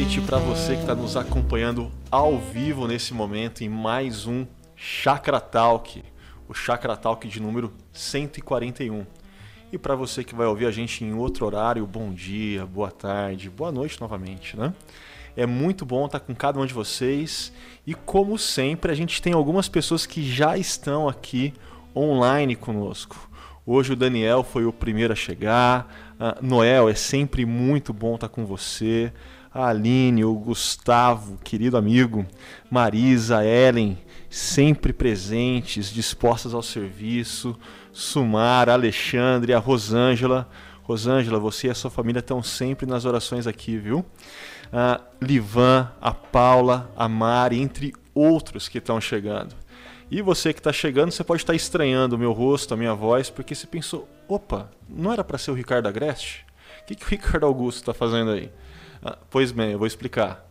noite para você que está nos acompanhando ao vivo nesse momento em mais um Chakra Talk, o Chakra Talk de número 141. E para você que vai ouvir a gente em outro horário, bom dia, boa tarde, boa noite novamente, né? É muito bom estar com cada um de vocês e como sempre a gente tem algumas pessoas que já estão aqui online conosco. Hoje o Daniel foi o primeiro a chegar. Uh, Noel, é sempre muito bom estar com você. A Aline, o Gustavo, querido amigo. Marisa, Ellen, sempre presentes, dispostas ao serviço. Sumar, Alexandre, a Rosângela. Rosângela, você e a sua família estão sempre nas orações aqui, viu? Uh, Livan, a Paula, a Mari, entre outros que estão chegando. E você que está chegando, você pode estar estranhando o meu rosto, a minha voz, porque você pensou: opa, não era para ser o Ricardo Agreste? O que, que o Ricardo Augusto está fazendo aí? Ah, pois bem, eu vou explicar.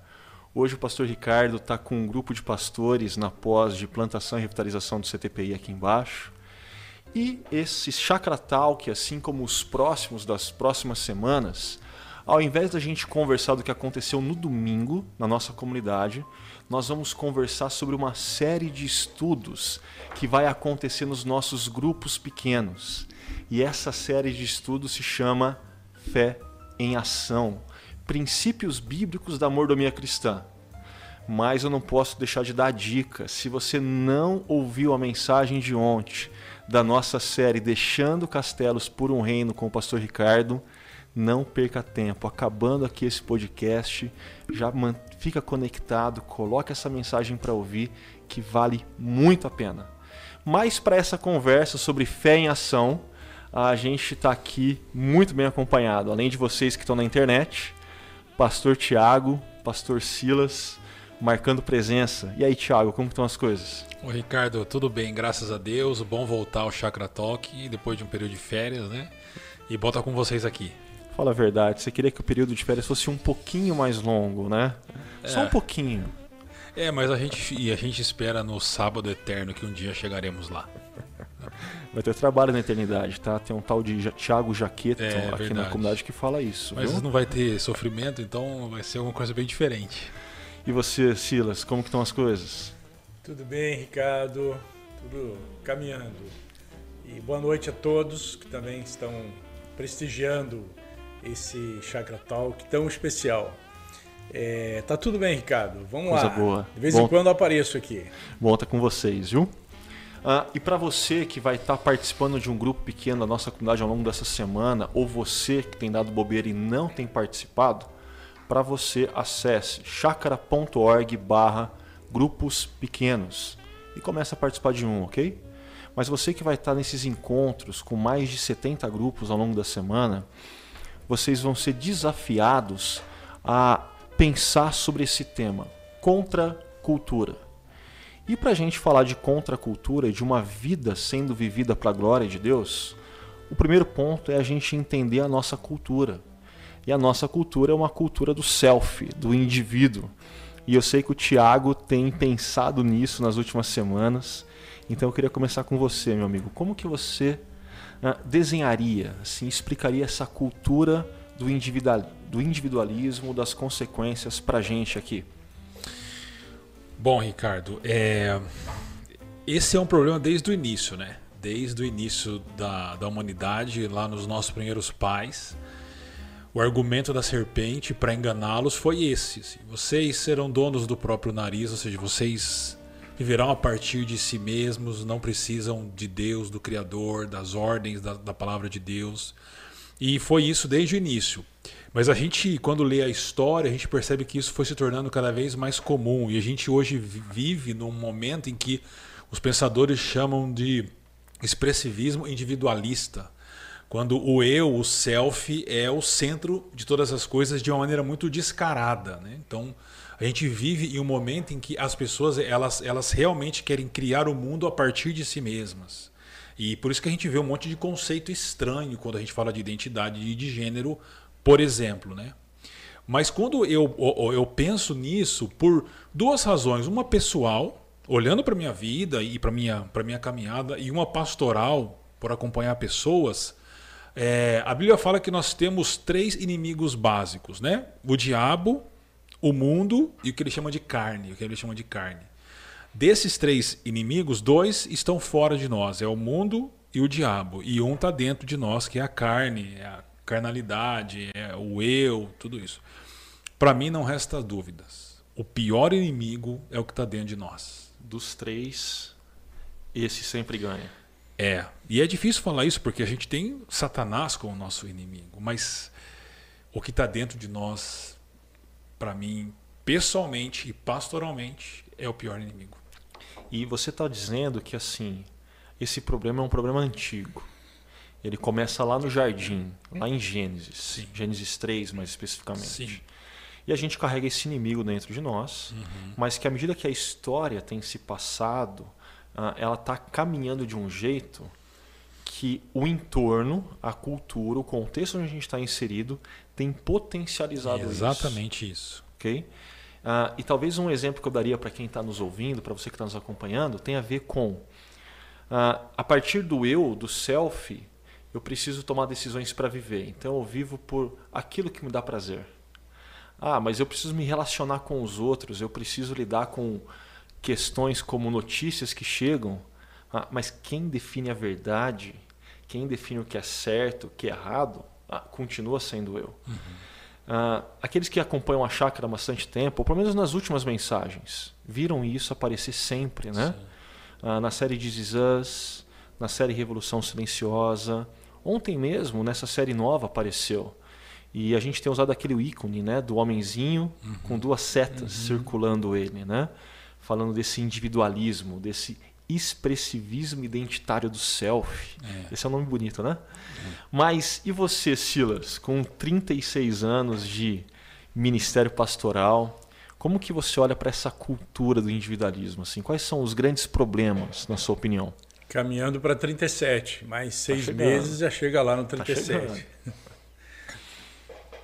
Hoje o pastor Ricardo está com um grupo de pastores na pós de plantação e revitalização do CTPI aqui embaixo. E esse Chakra Talk, assim como os próximos das próximas semanas, ao invés da gente conversar do que aconteceu no domingo na nossa comunidade, nós vamos conversar sobre uma série de estudos que vai acontecer nos nossos grupos pequenos. E essa série de estudos se chama Fé em Ação Princípios Bíblicos da Mordomia Cristã. Mas eu não posso deixar de dar dica. Se você não ouviu a mensagem de ontem da nossa série Deixando Castelos por um Reino com o pastor Ricardo, não perca tempo. Acabando aqui esse podcast, já fica conectado, coloque essa mensagem para ouvir que vale muito a pena. Mas para essa conversa sobre fé em ação, a gente está aqui muito bem acompanhado. Além de vocês que estão na internet, Pastor Tiago, Pastor Silas, marcando presença. E aí, Tiago, como estão as coisas? Oi, Ricardo, tudo bem, graças a Deus. Bom voltar ao Chakra Talk depois de um período de férias, né? E bota com vocês aqui. Fala a verdade, você queria que o período de férias fosse um pouquinho mais longo, né? É. Só um pouquinho. É, mas a gente, e a gente espera no sábado eterno que um dia chegaremos lá. Vai ter trabalho na eternidade, tá? Tem um tal de Thiago Jaqueta é, aqui verdade. na comunidade que fala isso. Mas viu? não vai ter sofrimento, então vai ser alguma coisa bem diferente. E você, Silas, como que estão as coisas? Tudo bem, Ricardo. Tudo caminhando. E boa noite a todos que também estão prestigiando esse Chakra Talk tão especial. É, tá tudo bem, Ricardo. Vamos Coisa lá. boa. De vez Bom, em quando eu apareço aqui. Bom estar com vocês, viu? Ah, e para você que vai estar tá participando de um grupo pequeno da nossa comunidade ao longo dessa semana, ou você que tem dado bobeira e não tem participado, para você acesse chakra.org barra grupos pequenos e comece a participar de um, ok? Mas você que vai estar tá nesses encontros com mais de 70 grupos ao longo da semana, vocês vão ser desafiados a pensar sobre esse tema, contracultura. E para a gente falar de contracultura e de uma vida sendo vivida para a glória de Deus, o primeiro ponto é a gente entender a nossa cultura. E a nossa cultura é uma cultura do self, do indivíduo. E eu sei que o Tiago tem pensado nisso nas últimas semanas. Então eu queria começar com você, meu amigo. Como que você né, desenharia, assim, explicaria essa cultura do individualismo, das consequências para a gente aqui? Bom, Ricardo, é... esse é um problema desde o início, né? Desde o início da, da humanidade, lá nos nossos primeiros pais. O argumento da serpente para enganá-los foi esse: assim, vocês serão donos do próprio nariz, ou seja, vocês viverão a partir de si mesmos, não precisam de Deus, do Criador, das ordens da, da palavra de Deus. E foi isso desde o início. Mas a gente, quando lê a história, a gente percebe que isso foi se tornando cada vez mais comum. E a gente hoje vive num momento em que os pensadores chamam de expressivismo individualista. Quando o eu, o self, é o centro de todas as coisas de uma maneira muito descarada. Né? Então, a gente vive em um momento em que as pessoas elas, elas realmente querem criar o mundo a partir de si mesmas. E por isso que a gente vê um monte de conceito estranho quando a gente fala de identidade e de gênero, por exemplo, né? Mas quando eu, eu penso nisso por duas razões, uma pessoal, olhando para minha vida e para minha para minha caminhada, e uma pastoral por acompanhar pessoas, é, a Bíblia fala que nós temos três inimigos básicos, né? O diabo, o mundo e o que ele chama de carne, o que ele chama de carne. Desses três inimigos, dois estão fora de nós, é o mundo e o diabo, e um está dentro de nós, que é a carne, é a carnalidade, é o eu, tudo isso. Para mim não resta dúvidas. O pior inimigo é o que está dentro de nós. Dos três, esse sempre ganha. É. E é difícil falar isso porque a gente tem Satanás como nosso inimigo, mas o que está dentro de nós, para mim, pessoalmente e pastoralmente, é o pior inimigo. E você está dizendo que assim, esse problema é um problema antigo. Ele começa lá no jardim, lá em Gênesis, Sim. Gênesis 3 mais especificamente. Sim. E a gente carrega esse inimigo dentro de nós, uhum. mas que à medida que a história tem se passado, ah, ela está caminhando de um jeito que o entorno, a cultura, o contexto onde a gente está inserido tem potencializado isso. Exatamente isso. Ok? Uh, e talvez um exemplo que eu daria para quem está nos ouvindo, para você que está nos acompanhando, tem a ver com uh, a partir do eu, do self, eu preciso tomar decisões para viver. Então eu vivo por aquilo que me dá prazer. Ah, mas eu preciso me relacionar com os outros, eu preciso lidar com questões como notícias que chegam. Ah, mas quem define a verdade, quem define o que é certo, o que é errado, ah, continua sendo eu. Uhum. Uh, aqueles que acompanham a chácara há bastante tempo, ou pelo menos nas últimas mensagens, viram isso aparecer sempre, né? Uh, na série de Us, na série Revolução Silenciosa. Ontem mesmo, nessa série nova, apareceu. E a gente tem usado aquele ícone né, do homenzinho uhum. com duas setas uhum. circulando ele, né? Falando desse individualismo, desse expressivismo identitário do self. É. Esse é um nome bonito, né? É. Mas e você, Silas, com 36 anos de ministério pastoral, como que você olha para essa cultura do individualismo? Assim, quais são os grandes problemas, na sua opinião? Caminhando para 37, mais seis tá meses já chega lá no 37. Tá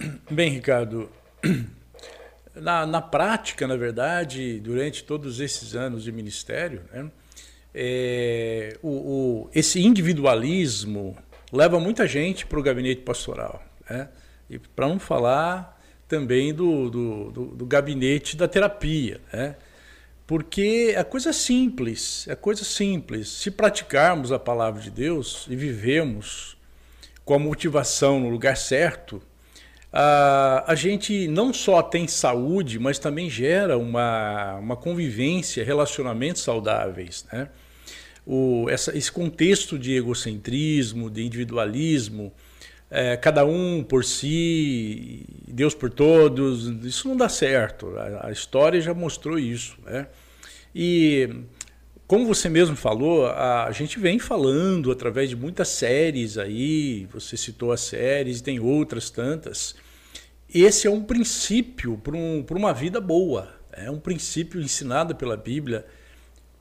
Bem, Ricardo, na, na prática, na verdade, durante todos esses anos de ministério, né, é, o, o, esse individualismo leva muita gente para o gabinete pastoral. Né? E para não falar também do, do, do, do gabinete da terapia. Né? Porque é coisa simples, é coisa simples. Se praticarmos a palavra de Deus e vivemos com a motivação no lugar certo, a, a gente não só tem saúde, mas também gera uma, uma convivência, relacionamentos saudáveis. Né? o, essa, esse contexto de egocentrismo, de individualismo, é, cada um por si, Deus por todos, isso não dá certo. A, a história já mostrou isso. Né? E, como você mesmo falou, a, a gente vem falando através de muitas séries aí, você citou as séries, tem outras tantas. Esse é um princípio para um, uma vida boa, é um princípio ensinado pela Bíblia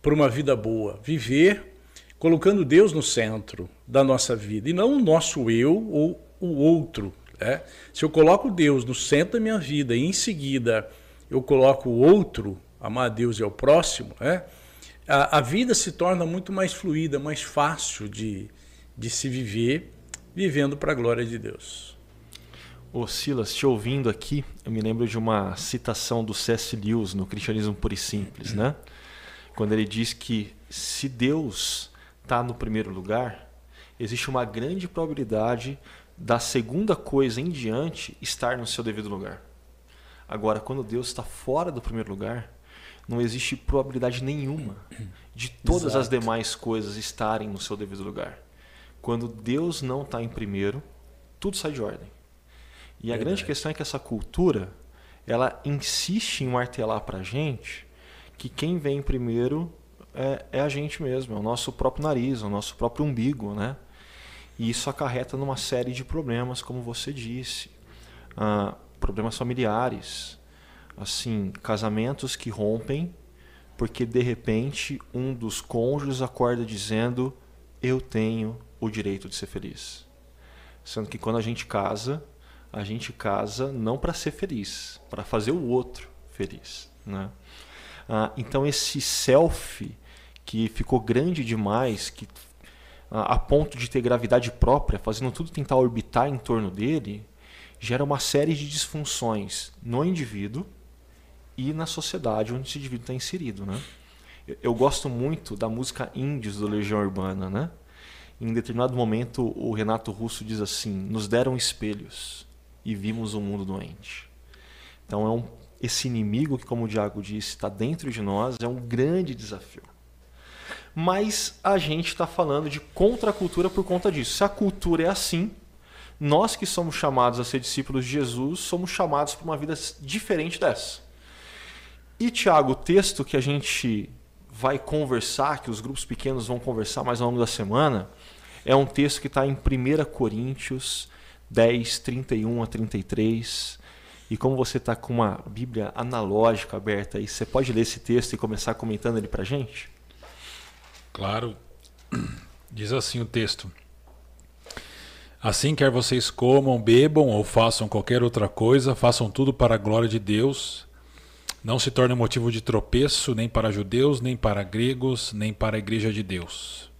para uma vida boa. Viver colocando Deus no centro da nossa vida e não o nosso eu ou o outro. Né? Se eu coloco Deus no centro da minha vida e em seguida eu coloco o outro, amar a Deus e ao próximo, né? a, a vida se torna muito mais fluida, mais fácil de, de se viver, vivendo para a glória de Deus. Ô Silas, te ouvindo aqui, eu me lembro de uma citação do C.S. Lewis no Cristianismo Puro e Simples, né? quando ele diz que se Deus está no primeiro lugar, existe uma grande probabilidade da segunda coisa em diante estar no seu devido lugar. Agora, quando Deus está fora do primeiro lugar, não existe probabilidade nenhuma de todas Exato. as demais coisas estarem no seu devido lugar. Quando Deus não está em primeiro, tudo sai de ordem. E a grande questão é que essa cultura, ela insiste em martelar para a gente que quem vem primeiro é, é, a gente mesmo, é o nosso próprio nariz, é o nosso próprio umbigo, né? E isso acarreta numa série de problemas, como você disse, ah, problemas familiares, assim, casamentos que rompem porque de repente um dos cônjuges acorda dizendo eu tenho o direito de ser feliz, sendo que quando a gente casa a gente casa não para ser feliz, para fazer o outro feliz, né? Ah, então esse self que ficou grande demais, que a ponto de ter gravidade própria, fazendo tudo tentar orbitar em torno dele, gera uma série de disfunções no indivíduo e na sociedade onde esse indivíduo está inserido, né? Eu, gosto muito da música Índios do Legião Urbana, né? Em determinado momento, o Renato Russo diz assim: nos deram espelhos e vimos o um mundo doente. Então, é um, esse inimigo que, como o Diago disse, está dentro de nós, é um grande desafio. Mas a gente está falando de contracultura por conta disso. Se a cultura é assim, nós que somos chamados a ser discípulos de Jesus, somos chamados para uma vida diferente dessa. E, Tiago, o texto que a gente vai conversar, que os grupos pequenos vão conversar mais ao longo da semana, é um texto que está em 1 Coríntios 10, 31 a 33. E como você está com uma Bíblia analógica aberta aí, você pode ler esse texto e começar comentando ele para gente? Claro. Diz assim o texto. Assim quer vocês comam, bebam ou façam qualquer outra coisa, façam tudo para a glória de Deus. Não se torne motivo de tropeço nem para judeus, nem para gregos, nem para a igreja de Deus.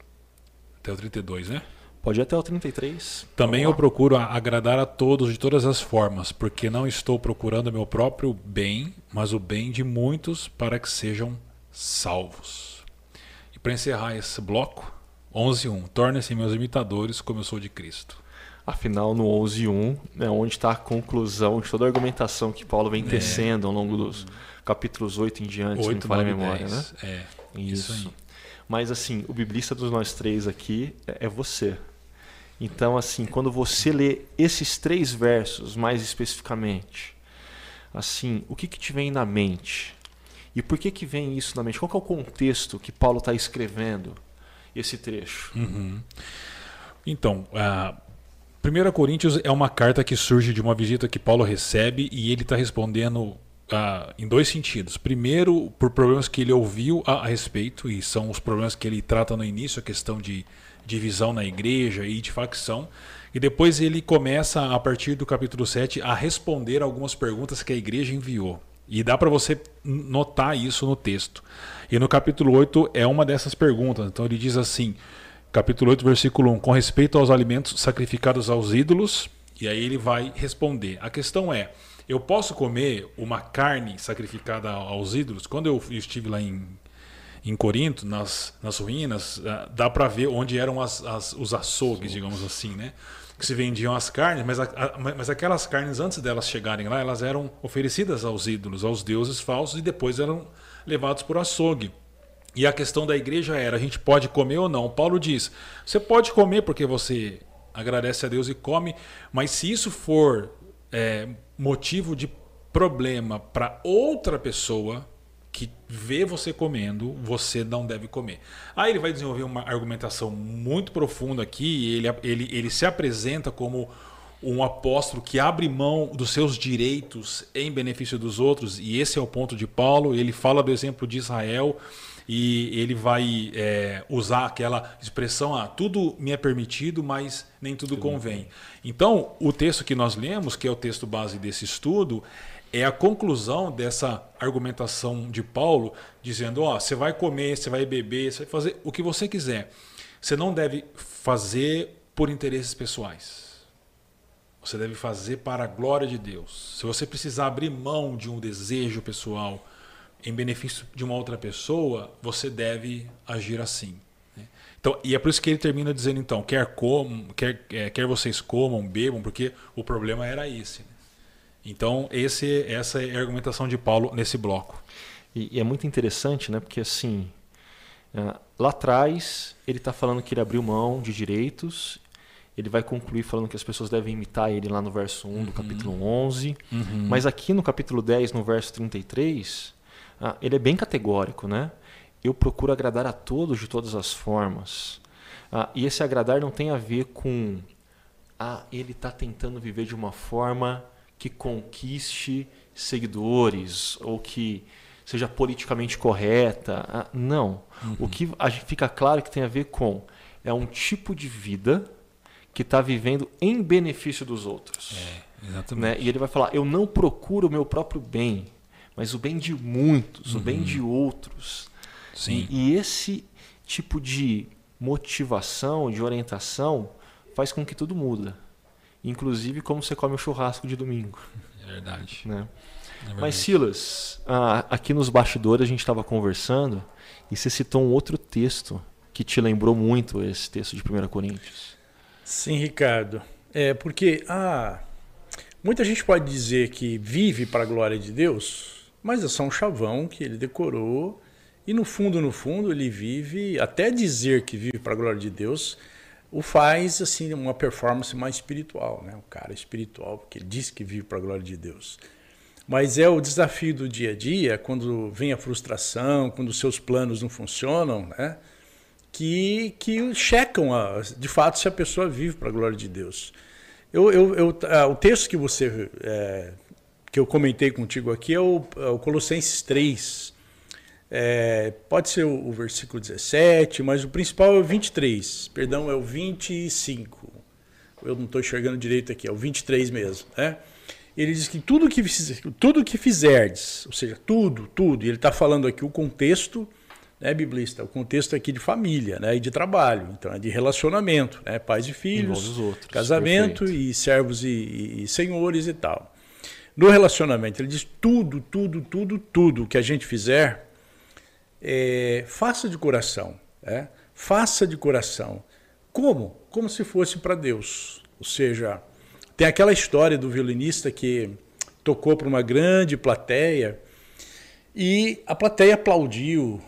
Até o 32, né? Pode ir até o 33. Também eu procuro agradar a todos de todas as formas, porque não estou procurando meu próprio bem, mas o bem de muitos para que sejam salvos. Para encerrar esse bloco, 11.1. Tornem-se meus imitadores como eu sou de Cristo. Afinal, no 11.1 é onde está a conclusão de toda a argumentação que Paulo vem é. tecendo ao longo dos capítulos 8 em diante, 8, se não me falha a memória, 10. né? É, isso. isso Mas assim, o biblista dos nós três aqui é, é você. Então, assim, quando você lê esses três versos mais especificamente, assim, o que, que te vem na mente? E por que, que vem isso na mente? Qual é o contexto que Paulo está escrevendo esse trecho? Uhum. Então, uh, 1 Coríntios é uma carta que surge de uma visita que Paulo recebe e ele está respondendo em dois sentidos. Primeiro, por problemas que ele ouviu a, a respeito, e são os problemas que ele trata no início, a questão de divisão na igreja e de facção. E depois ele começa, a partir do capítulo 7, a responder algumas perguntas que a igreja enviou. E dá para você notar isso no texto. E no capítulo 8 é uma dessas perguntas. Então ele diz assim, capítulo 8, versículo 1, com respeito aos alimentos sacrificados aos ídolos, e aí ele vai responder. A questão é, eu posso comer uma carne sacrificada aos ídolos? Quando eu estive lá em em Corinto, nas, nas ruínas, ah, dá para ver onde eram as, as, os açougues, digamos assim, né? Que se vendiam as carnes, mas, a, a, mas aquelas carnes, antes delas chegarem lá, elas eram oferecidas aos ídolos, aos deuses falsos, e depois eram levados por açougue. E a questão da igreja era: a gente pode comer ou não? Paulo diz: você pode comer porque você agradece a Deus e come, mas se isso for é, motivo de problema para outra pessoa, que vê você comendo, você não deve comer. Aí ele vai desenvolver uma argumentação muito profunda aqui, ele, ele, ele se apresenta como um apóstolo que abre mão dos seus direitos em benefício dos outros, e esse é o ponto de Paulo. Ele fala do exemplo de Israel e ele vai é, usar aquela expressão: ah, tudo me é permitido, mas nem tudo convém. Então, o texto que nós lemos, que é o texto base desse estudo, é a conclusão dessa argumentação de Paulo, dizendo: ó, você vai comer, você vai beber, você vai fazer o que você quiser. Você não deve fazer por interesses pessoais. Você deve fazer para a glória de Deus. Se você precisar abrir mão de um desejo pessoal em benefício de uma outra pessoa, você deve agir assim. Né? Então, e é por isso que ele termina dizendo então, quer comam, quer, é, quer vocês comam, bebam, porque o problema era esse. Né? Então, esse, essa é a argumentação de Paulo nesse bloco. E, e é muito interessante, né? Porque assim, é, lá atrás ele está falando que ele abriu mão de direitos. Ele vai concluir falando que as pessoas devem imitar ele lá no verso 1 uhum. do capítulo 11. Uhum. Mas aqui no capítulo 10, no verso 33, ah, ele é bem categórico, né? Eu procuro agradar a todos de todas as formas. Ah, e esse agradar não tem a ver com ah, ele está tentando viver de uma forma que conquiste seguidores ou que seja politicamente correta. Ah, não. Uhum. O que fica claro que tem a ver com é um tipo de vida que está vivendo em benefício dos outros. É, exatamente. Né? E ele vai falar: eu não procuro o meu próprio bem, mas o bem de muitos, uhum. o bem de uhum. outros. Sim. E, e esse tipo de motivação, de orientação, faz com que tudo muda inclusive como você come o churrasco de domingo. É verdade. Né? É verdade. Mas Silas, ah, aqui nos bastidores a gente estava conversando e você citou um outro texto que te lembrou muito esse texto de 1 Coríntios. Sim, Ricardo. É porque ah, muita gente pode dizer que vive para a glória de Deus, mas é só um chavão que ele decorou e no fundo, no fundo, ele vive, até dizer que vive para a glória de Deus, o faz assim uma performance mais espiritual, né? O cara espiritual, porque ele diz que vive para a glória de Deus. Mas é o desafio do dia a dia, quando vem a frustração, quando os seus planos não funcionam, né? Que, que checam a, de fato se a pessoa vive para a glória de Deus. Eu, eu, eu ah, o texto que você é, que eu comentei contigo aqui é o, é o Colossenses 3, é, pode ser o, o, versículo 17, mas o principal é o 23. Perdão, é o 25. Eu não estou enxergando direito aqui, é o 23 mesmo. Né? Ele diz que tudo que, tudo que fizerdes, ou seja, tudo, tudo, e ele está falando aqui o contexto né, biblista, o contexto aqui de família né, e de trabalho, então é de relacionamento, né, pais e filhos, outros, casamento perfeito. e servos e, e, e senhores e tal. No relacionamento, ele diz tudo, tudo, tudo, tudo que a gente fizer, é, faça de coração. É? Faça de coração. Como? Como se fosse para Deus. Ou seja, tem aquela história do violinista que tocou para uma grande plateia e a plateia aplaudiu,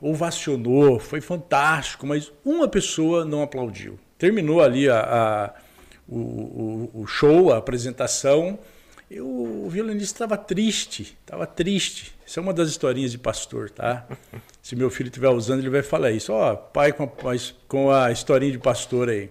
ovacionou, foi fantástico, mas uma pessoa não aplaudiu. Terminou ali a, a o, o, show, a apresentação, e o violinista estava triste, estava triste. Isso é uma das historinhas de pastor, tá? Se meu filho estiver usando, ele vai falar isso. Ó, oh, pai com a, com a historinha de pastor aí.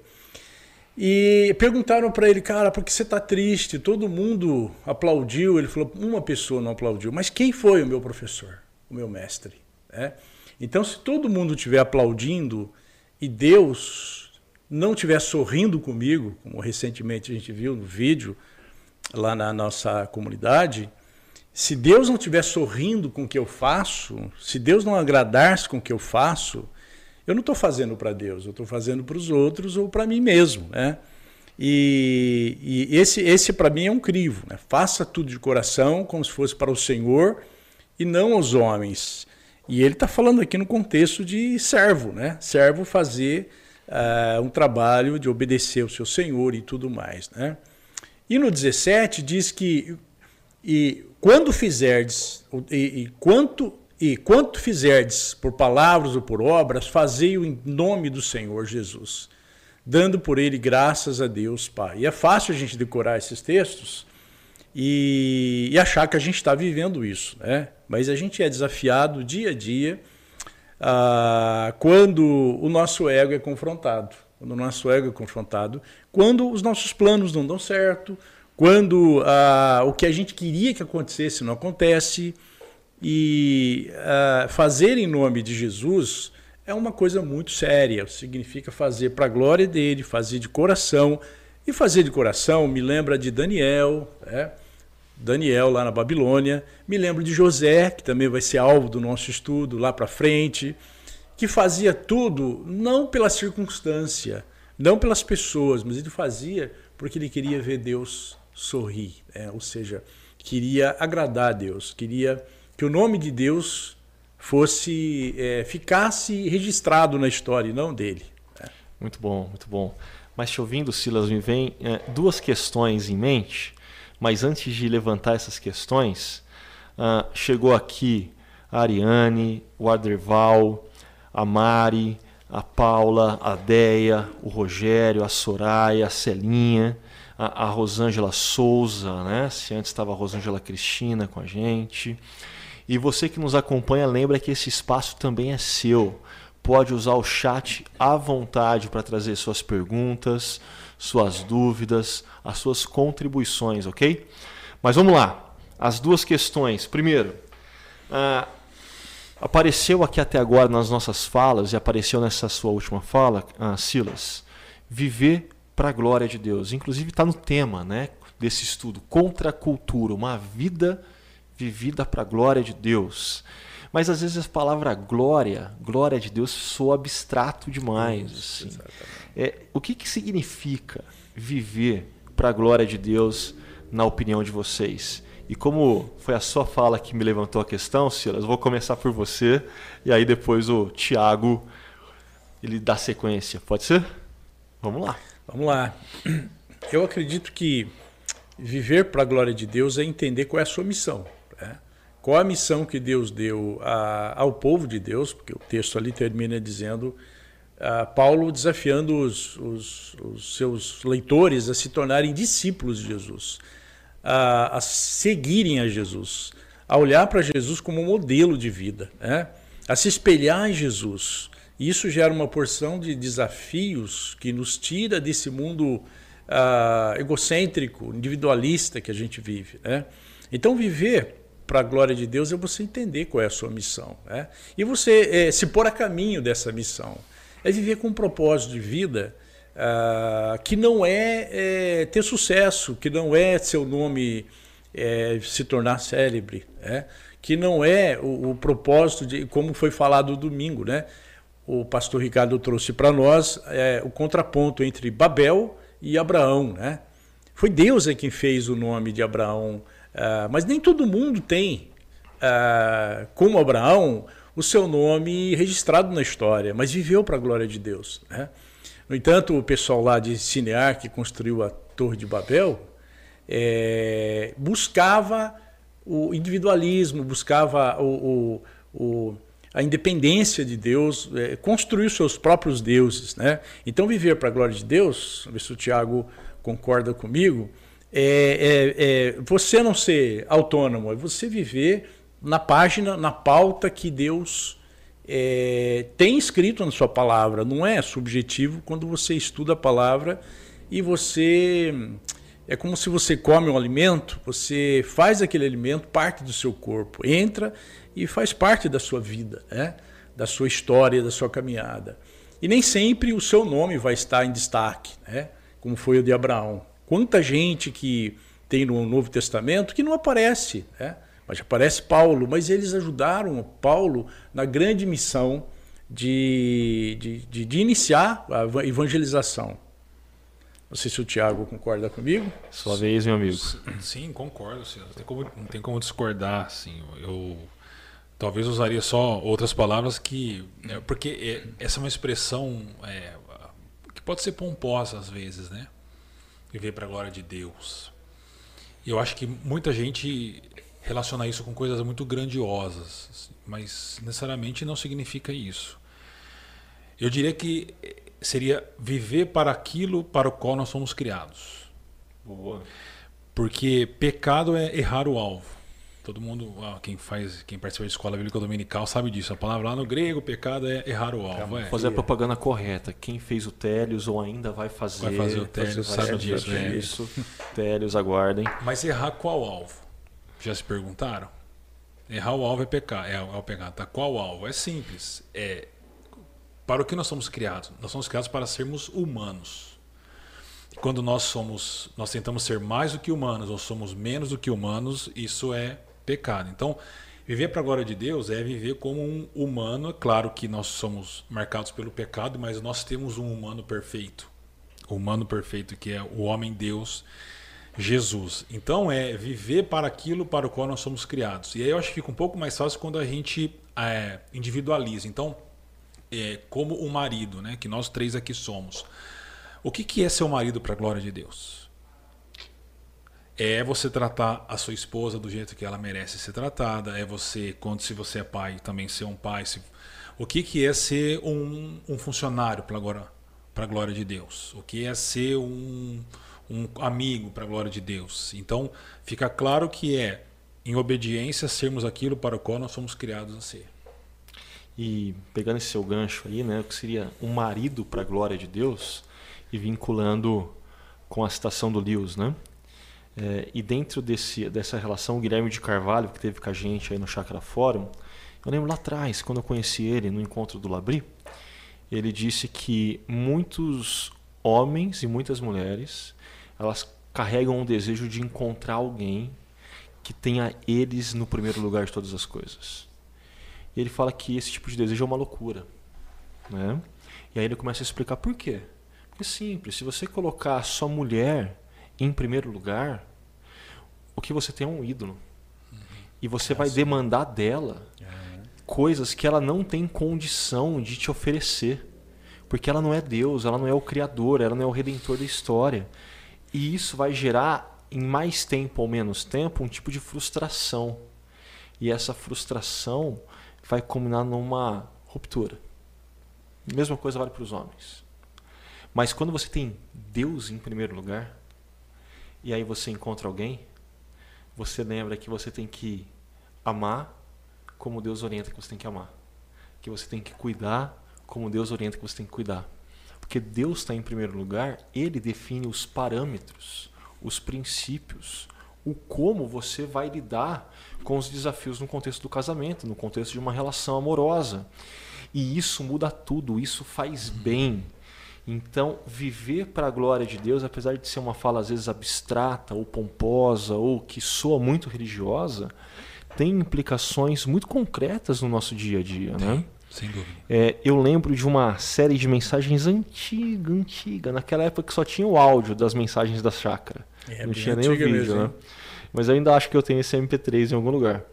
E perguntaram para ele, cara, por que você está triste? Todo mundo aplaudiu. Ele falou, uma pessoa não aplaudiu. Mas quem foi o meu professor, o meu mestre? É? Então, se todo mundo estiver aplaudindo e Deus não estiver sorrindo comigo, como recentemente a gente viu no vídeo lá na nossa comunidade, se Deus não estiver sorrindo com o que eu faço, se Deus não agradar-se com o que eu faço, eu não estou fazendo para Deus, eu estou fazendo para os outros ou para mim mesmo, né? E, e esse, esse para mim é um crivo, né? Faça tudo de coração, como se fosse para o Senhor e não aos homens. E ele está falando aqui no contexto de servo, né? Servo fazer uh, um trabalho de obedecer ao seu Senhor e tudo mais, né? E no 17 diz que e quando fizerdes, e, e, quanto, e quanto fizerdes por palavras ou por obras, fazei-o em nome do Senhor Jesus, dando por ele graças a Deus Pai. E é fácil a gente decorar esses textos e, e achar que a gente está vivendo isso, né? Mas a gente é desafiado dia a dia ah, quando o nosso ego é confrontado. Quando o nosso ego é confrontado, quando os nossos planos não dão certo, quando ah, o que a gente queria que acontecesse não acontece. E ah, fazer em nome de Jesus é uma coisa muito séria. Significa fazer para a glória dele, fazer de coração. E fazer de coração me lembra de Daniel, né? Daniel lá na Babilônia. Me lembro de José, que também vai ser alvo do nosso estudo lá para frente, que fazia tudo não pela circunstância, não pelas pessoas, mas ele fazia porque ele queria ver Deus sorrir, né? ou seja, queria agradar a Deus, queria que o nome de Deus fosse é, ficasse registrado na história e não dele. Né? Muito bom, muito bom. Mas te ouvindo, Silas, me vem é, duas questões em mente. Mas antes de levantar essas questões, uh, chegou aqui a Ariane, o Aderval, a Mari, a Paula, a Deia, o Rogério, a Soraya, a Celinha a, a Rosângela Souza, né? Se antes estava a Rosângela Cristina com a gente. E você que nos acompanha, lembra que esse espaço também é seu. Pode usar o chat à vontade para trazer suas perguntas, suas dúvidas, as suas contribuições, ok? Mas vamos lá. As duas questões. Primeiro, apareceu aqui até agora nas nossas falas, e apareceu nessa sua última fala, ah, Silas, viver para a glória de Deus. Inclusive está no tema né, desse estudo, contra a cultura, uma vida vivida para a glória de Deus. Mas às vezes a palavra glória, glória de Deus, soa abstrato demais. Assim. É, o que, que significa viver para a glória de Deus na opinião de vocês? E como foi a sua fala que me levantou a questão, Silas, vou começar por você e aí depois o Tiago ele dá sequência. Pode ser? Vamos lá. Vamos lá. Eu acredito que viver para a glória de Deus é entender qual é a sua missão. Né? Qual a missão que Deus deu a, ao povo de Deus, porque o texto ali termina dizendo Paulo desafiando os, os, os, seus leitores a se tornarem discípulos de Jesus, a, a seguirem a Jesus, a olhar para Jesus como modelo de vida, né? a se espelhar em Jesus. Isso gera uma porção de desafios que nos tira desse mundo uh, egocêntrico, individualista que a gente vive. Né? Então, viver para a glória de Deus é você entender qual é a sua missão. Né? E você é, se pôr a caminho dessa missão. É viver com um propósito de vida uh, que não é, é, ter sucesso, que não é seu nome é, se tornar célebre, né? que não é o, o, propósito de, como foi falado domingo, né? O pastor Ricardo trouxe para nós é, o contraponto entre Babel e Abraão, né? Foi Deus é quem fez o nome de Abraão, uh, mas nem todo mundo tem, uh, como Abraão, o seu nome registrado na história, mas viveu para a glória de Deus. Né? No entanto, o pessoal lá de Cinear, que construiu a Torre de Babel, é, buscava o individualismo, buscava o, o, o, a independência de Deus, é, construir os seus próprios deuses. Né? Então, viver para a glória de Deus, ver se o Tiago concorda comigo, é, é, é, você não ser autônomo, é você viver na página, na pauta que Deus é, tem escrito na sua palavra. Não é subjetivo quando você estuda a palavra e você. É como se você come um alimento, você faz aquele alimento parte do seu corpo, entra e faz parte da sua vida, né? da sua história, da sua caminhada. E nem sempre o seu nome vai estar em destaque, né? como foi o de Abraão. Quanta gente que tem no Novo Testamento que não aparece, né? mas aparece Paulo, mas eles ajudaram Paulo na grande missão de, de, de, de iniciar a evangelização. Não sei se o Tiago concorda comigo. Sua vez, meu amigo. Sim, concordo. Sim. Não, tem como, não tem como discordar. Assim. Eu talvez usaria só outras palavras que. É, porque é, essa é uma expressão é, que pode ser pomposa às vezes, né? Viver para a glória de Deus. Eu acho que muita gente relacionar isso com coisas muito grandiosas, mas necessariamente não significa isso. Eu diria que seria viver para aquilo para o qual nós somos criados. Boa. Porque pecado é errar o alvo. Todo mundo, quem faz, quem participa de escola bíblica dominical sabe disso. A palavra lá no grego, pecado é errar o alvo. É. Fazer a propaganda correta. Quem fez o Télios ou ainda vai fazer. Vai fazer o Télios, sabe disso. É. Isso. Télios, aguardem. Mas errar qual alvo? Já se perguntaram? Errar o alvo é pecar. É, é o pecado. Tá? Qual alvo? É simples. É para o que nós somos criados. Nós somos criados para sermos humanos. E quando nós somos, nós tentamos ser mais do que humanos ou somos menos do que humanos, isso é pecado. Então, viver para a glória de Deus é viver como um humano. É claro que nós somos marcados pelo pecado, mas nós temos um humano perfeito. O humano perfeito que é o homem Deus Jesus. Então é viver para aquilo para o qual nós somos criados. E aí eu acho que fica um pouco mais fácil quando a gente é, individualiza. Então, é, como o marido, né, que nós três aqui somos. O que, que é ser um marido para a glória de Deus? É você tratar a sua esposa do jeito que ela merece ser tratada. É você, quando se você é pai, também ser um pai. Se... O que, que é ser um, um funcionário para a glória de Deus? O que é ser um um amigo para a glória de Deus. Então, fica claro que é em obediência sermos aquilo para o qual nós somos criados a ser. E pegando esse seu gancho aí, né, o que seria um marido para a glória de Deus e vinculando com a citação do Lewis, né? É, e dentro desse, dessa relação, o Guilherme de Carvalho, que teve com a gente aí no Chakra Fórum, eu lembro lá atrás, quando eu conheci ele no encontro do Labri, ele disse que muitos homens e muitas mulheres elas carregam um desejo de encontrar alguém que tenha eles no primeiro lugar de todas as coisas. E ele fala que esse tipo de desejo é uma loucura. Né? E aí ele começa a explicar por quê. Porque é simples, se você colocar só mulher em primeiro lugar, o que você tem é um ídolo. E você vai demandar dela coisas que ela não tem condição de te oferecer. Porque ela não é Deus, ela não é o Criador, ela não é o Redentor da história. E isso vai gerar, em mais tempo ou menos tempo, um tipo de frustração. E essa frustração vai culminar numa ruptura. Mesma coisa vale para os homens. Mas quando você tem Deus em primeiro lugar, e aí você encontra alguém, você lembra que você tem que amar como Deus orienta que você tem que amar. Que você tem que cuidar como Deus orienta que você tem que cuidar. Porque Deus está em primeiro lugar, Ele define os parâmetros, os princípios, o como você vai lidar com os desafios no contexto do casamento, no contexto de uma relação amorosa. E isso muda tudo, isso faz bem. Então, viver para a glória de Deus, apesar de ser uma fala às vezes abstrata ou pomposa ou que soa muito religiosa, tem implicações muito concretas no nosso dia a dia, tem, né? Sem dúvida. É, eu lembro de uma série de mensagens antiga, antiga, naquela época que só tinha o áudio das mensagens da chácara. É, Não tinha nem o vídeo, mesmo, né? Mas eu ainda acho que eu tenho esse MP3 em algum lugar.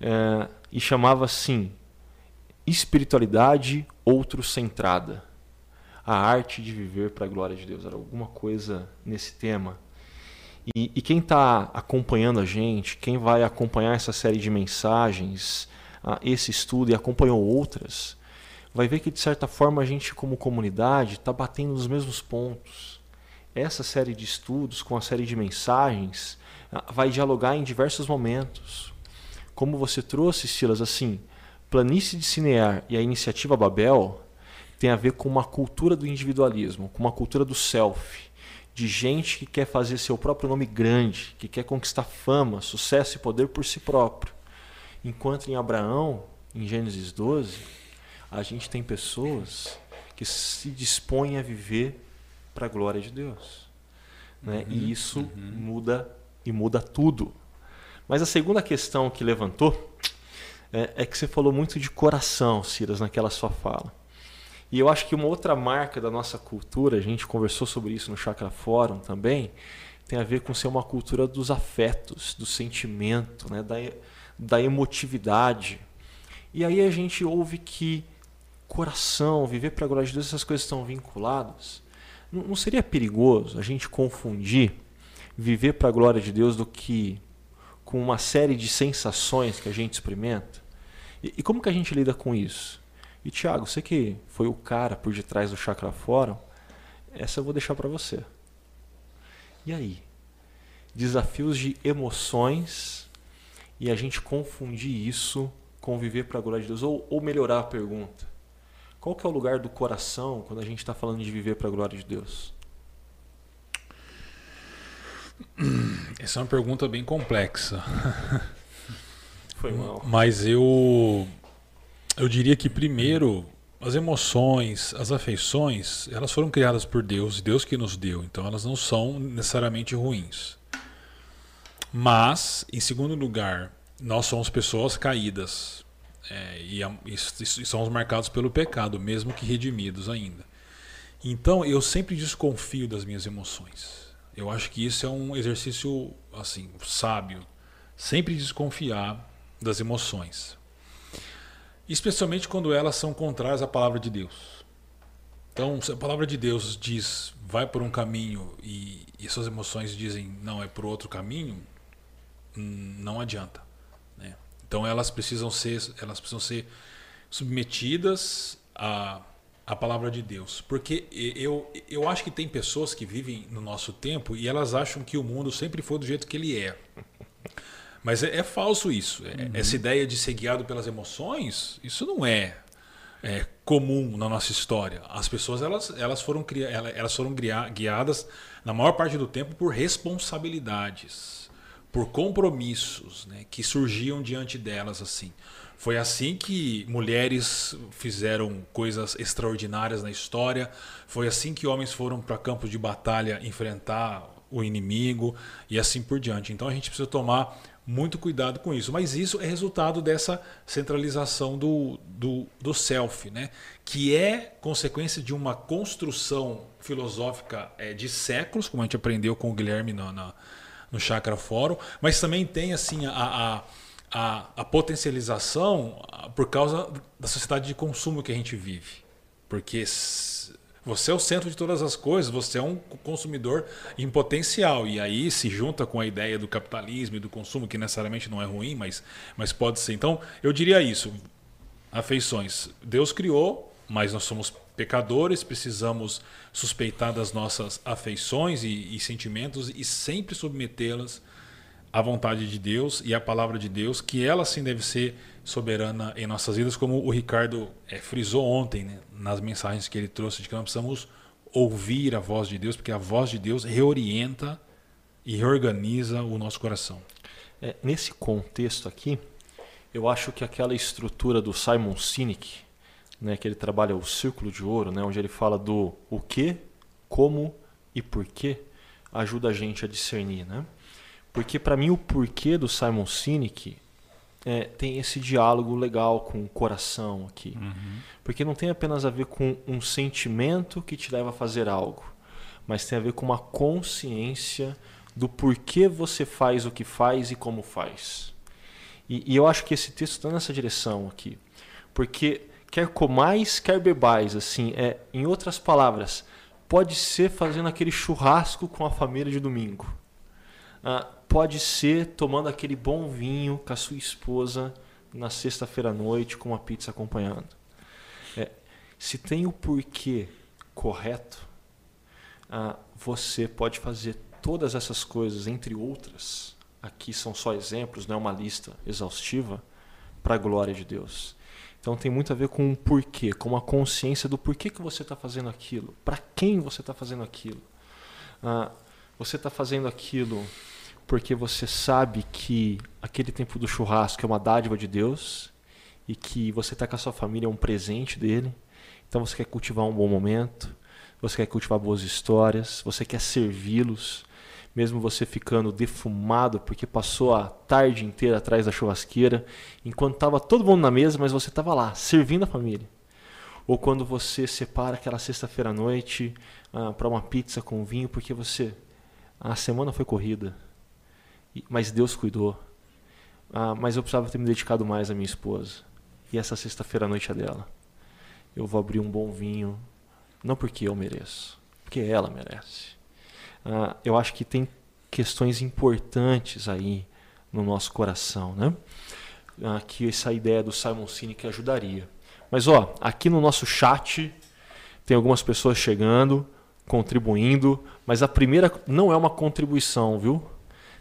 É, e chamava assim: Espiritualidade Outro-Centrada. A arte de viver para a glória de Deus. Era alguma coisa nesse tema. E, e quem está acompanhando a gente, quem vai acompanhar essa série de mensagens, esse estudo e acompanhou outras, vai ver que de certa forma a gente, como comunidade, está batendo nos mesmos pontos. Essa série de estudos, com a série de mensagens, vai dialogar em diversos momentos. Como você trouxe, Silas, assim, Planície de Cinear e a iniciativa Babel tem a ver com uma cultura do individualismo, com uma cultura do self de gente que quer fazer seu próprio nome grande, que quer conquistar fama, sucesso e poder por si próprio. Enquanto em Abraão, em Gênesis 12, a gente tem pessoas que se dispõem a viver para a glória de Deus. Né? Uhum, e isso uhum. muda e muda tudo. Mas a segunda questão que levantou é, é que você falou muito de coração, Silas, naquela sua fala. E eu acho que uma outra marca da nossa cultura, a gente conversou sobre isso no Chakra Fórum também, tem a ver com ser uma cultura dos afetos, do sentimento, né? da, da emotividade. E aí a gente ouve que coração, viver para a glória de Deus, essas coisas estão vinculadas. Não, não seria perigoso a gente confundir viver para a glória de Deus do que com uma série de sensações que a gente experimenta? E, e como que a gente lida com isso? E Thiago, você que foi o cara por detrás do Chakra Fórum, essa eu vou deixar para você. E aí? Desafios de emoções e a gente confundir isso com viver para a glória de Deus ou, ou melhorar a pergunta. Qual que é o lugar do coração quando a gente está falando de viver para a glória de Deus? Essa é uma pergunta bem complexa. Foi mal. Mas eu eu diria que primeiro as emoções, as afeições, elas foram criadas por Deus, Deus que nos deu, então elas não são necessariamente ruins. Mas, em segundo lugar, nós somos pessoas caídas é, e, e, e somos marcados pelo pecado, mesmo que redimidos ainda. Então, eu sempre desconfio das minhas emoções. Eu acho que isso é um exercício assim sábio, sempre desconfiar das emoções. Especialmente quando elas são contrárias à palavra de Deus. Então, se a palavra de Deus diz vai por um caminho e, e suas emoções dizem não, é por outro caminho, não adianta. Né? Então elas precisam ser, elas precisam ser submetidas à, à palavra de Deus. Porque eu, eu acho que tem pessoas que vivem no nosso tempo e elas acham que o mundo sempre foi do jeito que ele é. Mas é, é falso isso. É, uhum. Essa ideia de ser guiado pelas emoções, isso não é, é comum na nossa história. As pessoas elas, elas foram, elas foram guiadas, na maior parte do tempo, por responsabilidades, por compromissos né, que surgiam diante delas. assim. Foi assim que mulheres fizeram coisas extraordinárias na história. Foi assim que homens foram para campos de batalha enfrentar o inimigo e assim por diante. Então a gente precisa tomar muito cuidado com isso. Mas isso é resultado dessa centralização do, do, do self, né? que é consequência de uma construção filosófica é, de séculos, como a gente aprendeu com o Guilherme na, na, no Chakra Fórum, mas também tem assim a, a, a, a potencialização por causa da sociedade de consumo que a gente vive. Porque você é o centro de todas as coisas, você é um consumidor em potencial. E aí se junta com a ideia do capitalismo e do consumo, que necessariamente não é ruim, mas, mas pode ser. Então, eu diria isso: afeições. Deus criou, mas nós somos pecadores, precisamos suspeitar das nossas afeições e, e sentimentos e sempre submetê-las à vontade de Deus e à palavra de Deus, que ela sim deve ser soberana em nossas vidas, como o Ricardo é, frisou ontem, né, nas mensagens que ele trouxe, de que nós precisamos ouvir a voz de Deus, porque a voz de Deus reorienta e reorganiza o nosso coração. É, nesse contexto aqui, eu acho que aquela estrutura do Simon Sinek, né, que ele trabalha o círculo de ouro, né, onde ele fala do o que, como e porquê, ajuda a gente a discernir, né? Porque para mim o porquê do Simon Sinek é, tem esse diálogo legal com o coração aqui. Uhum. Porque não tem apenas a ver com um sentimento que te leva a fazer algo, mas tem a ver com uma consciência do porquê você faz o que faz e como faz. E, e eu acho que esse texto está nessa direção aqui. Porque quer comais, quer bebais, assim, é, em outras palavras, pode ser fazendo aquele churrasco com a família de domingo. Ah, pode ser tomando aquele bom vinho com a sua esposa na sexta-feira à noite com uma pizza acompanhando. É, se tem o porquê correto, ah, você pode fazer todas essas coisas, entre outras. Aqui são só exemplos, não é uma lista exaustiva para a glória de Deus. Então tem muito a ver com o porquê, com a consciência do porquê que você está fazendo aquilo, para quem você está fazendo aquilo. Ah, você está fazendo aquilo porque você sabe que aquele tempo do churrasco é uma dádiva de Deus e que você está com a sua família é um presente dele. Então você quer cultivar um bom momento, você quer cultivar boas histórias, você quer servi-los, mesmo você ficando defumado porque passou a tarde inteira atrás da churrasqueira, enquanto estava todo mundo na mesa, mas você estava lá, servindo a família. Ou quando você separa aquela sexta-feira à noite ah, para uma pizza com vinho porque você a semana foi corrida, mas Deus cuidou. Ah, mas eu precisava ter me dedicado mais à minha esposa. E essa sexta-feira à noite é dela. Eu vou abrir um bom vinho, não porque eu mereço, porque ela merece. Ah, eu acho que tem questões importantes aí no nosso coração, né? Ah, que essa ideia do Simon Sinek ajudaria. Mas ó, aqui no nosso chat tem algumas pessoas chegando, contribuindo, mas a primeira não é uma contribuição, viu?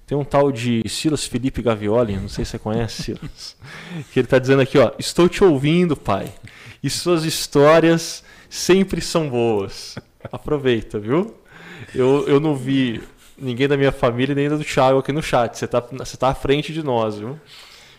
Tem um tal de Silas Felipe Gavioli, não sei se você conhece, Silas, que ele está dizendo aqui, ó, estou te ouvindo, pai, e suas histórias sempre são boas. Aproveita, viu? Eu, eu não vi ninguém da minha família nem do Thiago aqui no chat. Você está você tá à frente de nós, viu?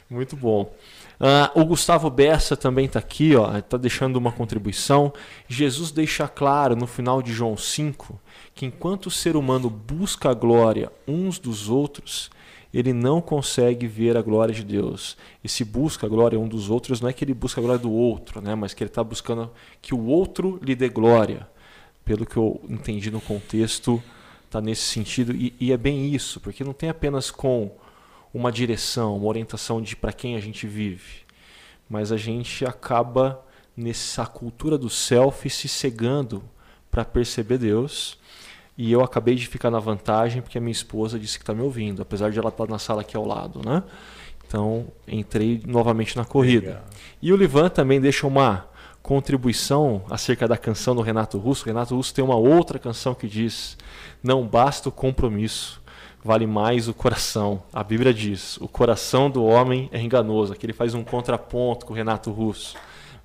Muito bom. Uh, o Gustavo Bessa também está aqui, está deixando uma contribuição. Jesus deixa claro no final de João 5 que enquanto o ser humano busca a glória uns dos outros, ele não consegue ver a glória de Deus. E se busca a glória um dos outros, não é que ele busca a glória do outro, né? mas que ele está buscando que o outro lhe dê glória. Pelo que eu entendi no contexto, está nesse sentido. E, e, é bem isso, porque não tem apenas com uma direção, uma orientação de para quem a gente vive, mas a gente acaba nessa cultura do self se cegando para perceber Deus e eu acabei de ficar na vantagem porque a minha esposa disse que está me ouvindo, apesar de ela estar tá na sala aqui ao lado, né? Então entrei novamente na corrida. Legal. E o Livan também deixa uma contribuição acerca da canção do Renato Russo. O Renato Russo tem uma outra canção que diz: Não basta o compromisso, vale mais o coração. A Bíblia diz: O coração do homem é enganoso. Aqui ele faz um contraponto com o Renato Russo.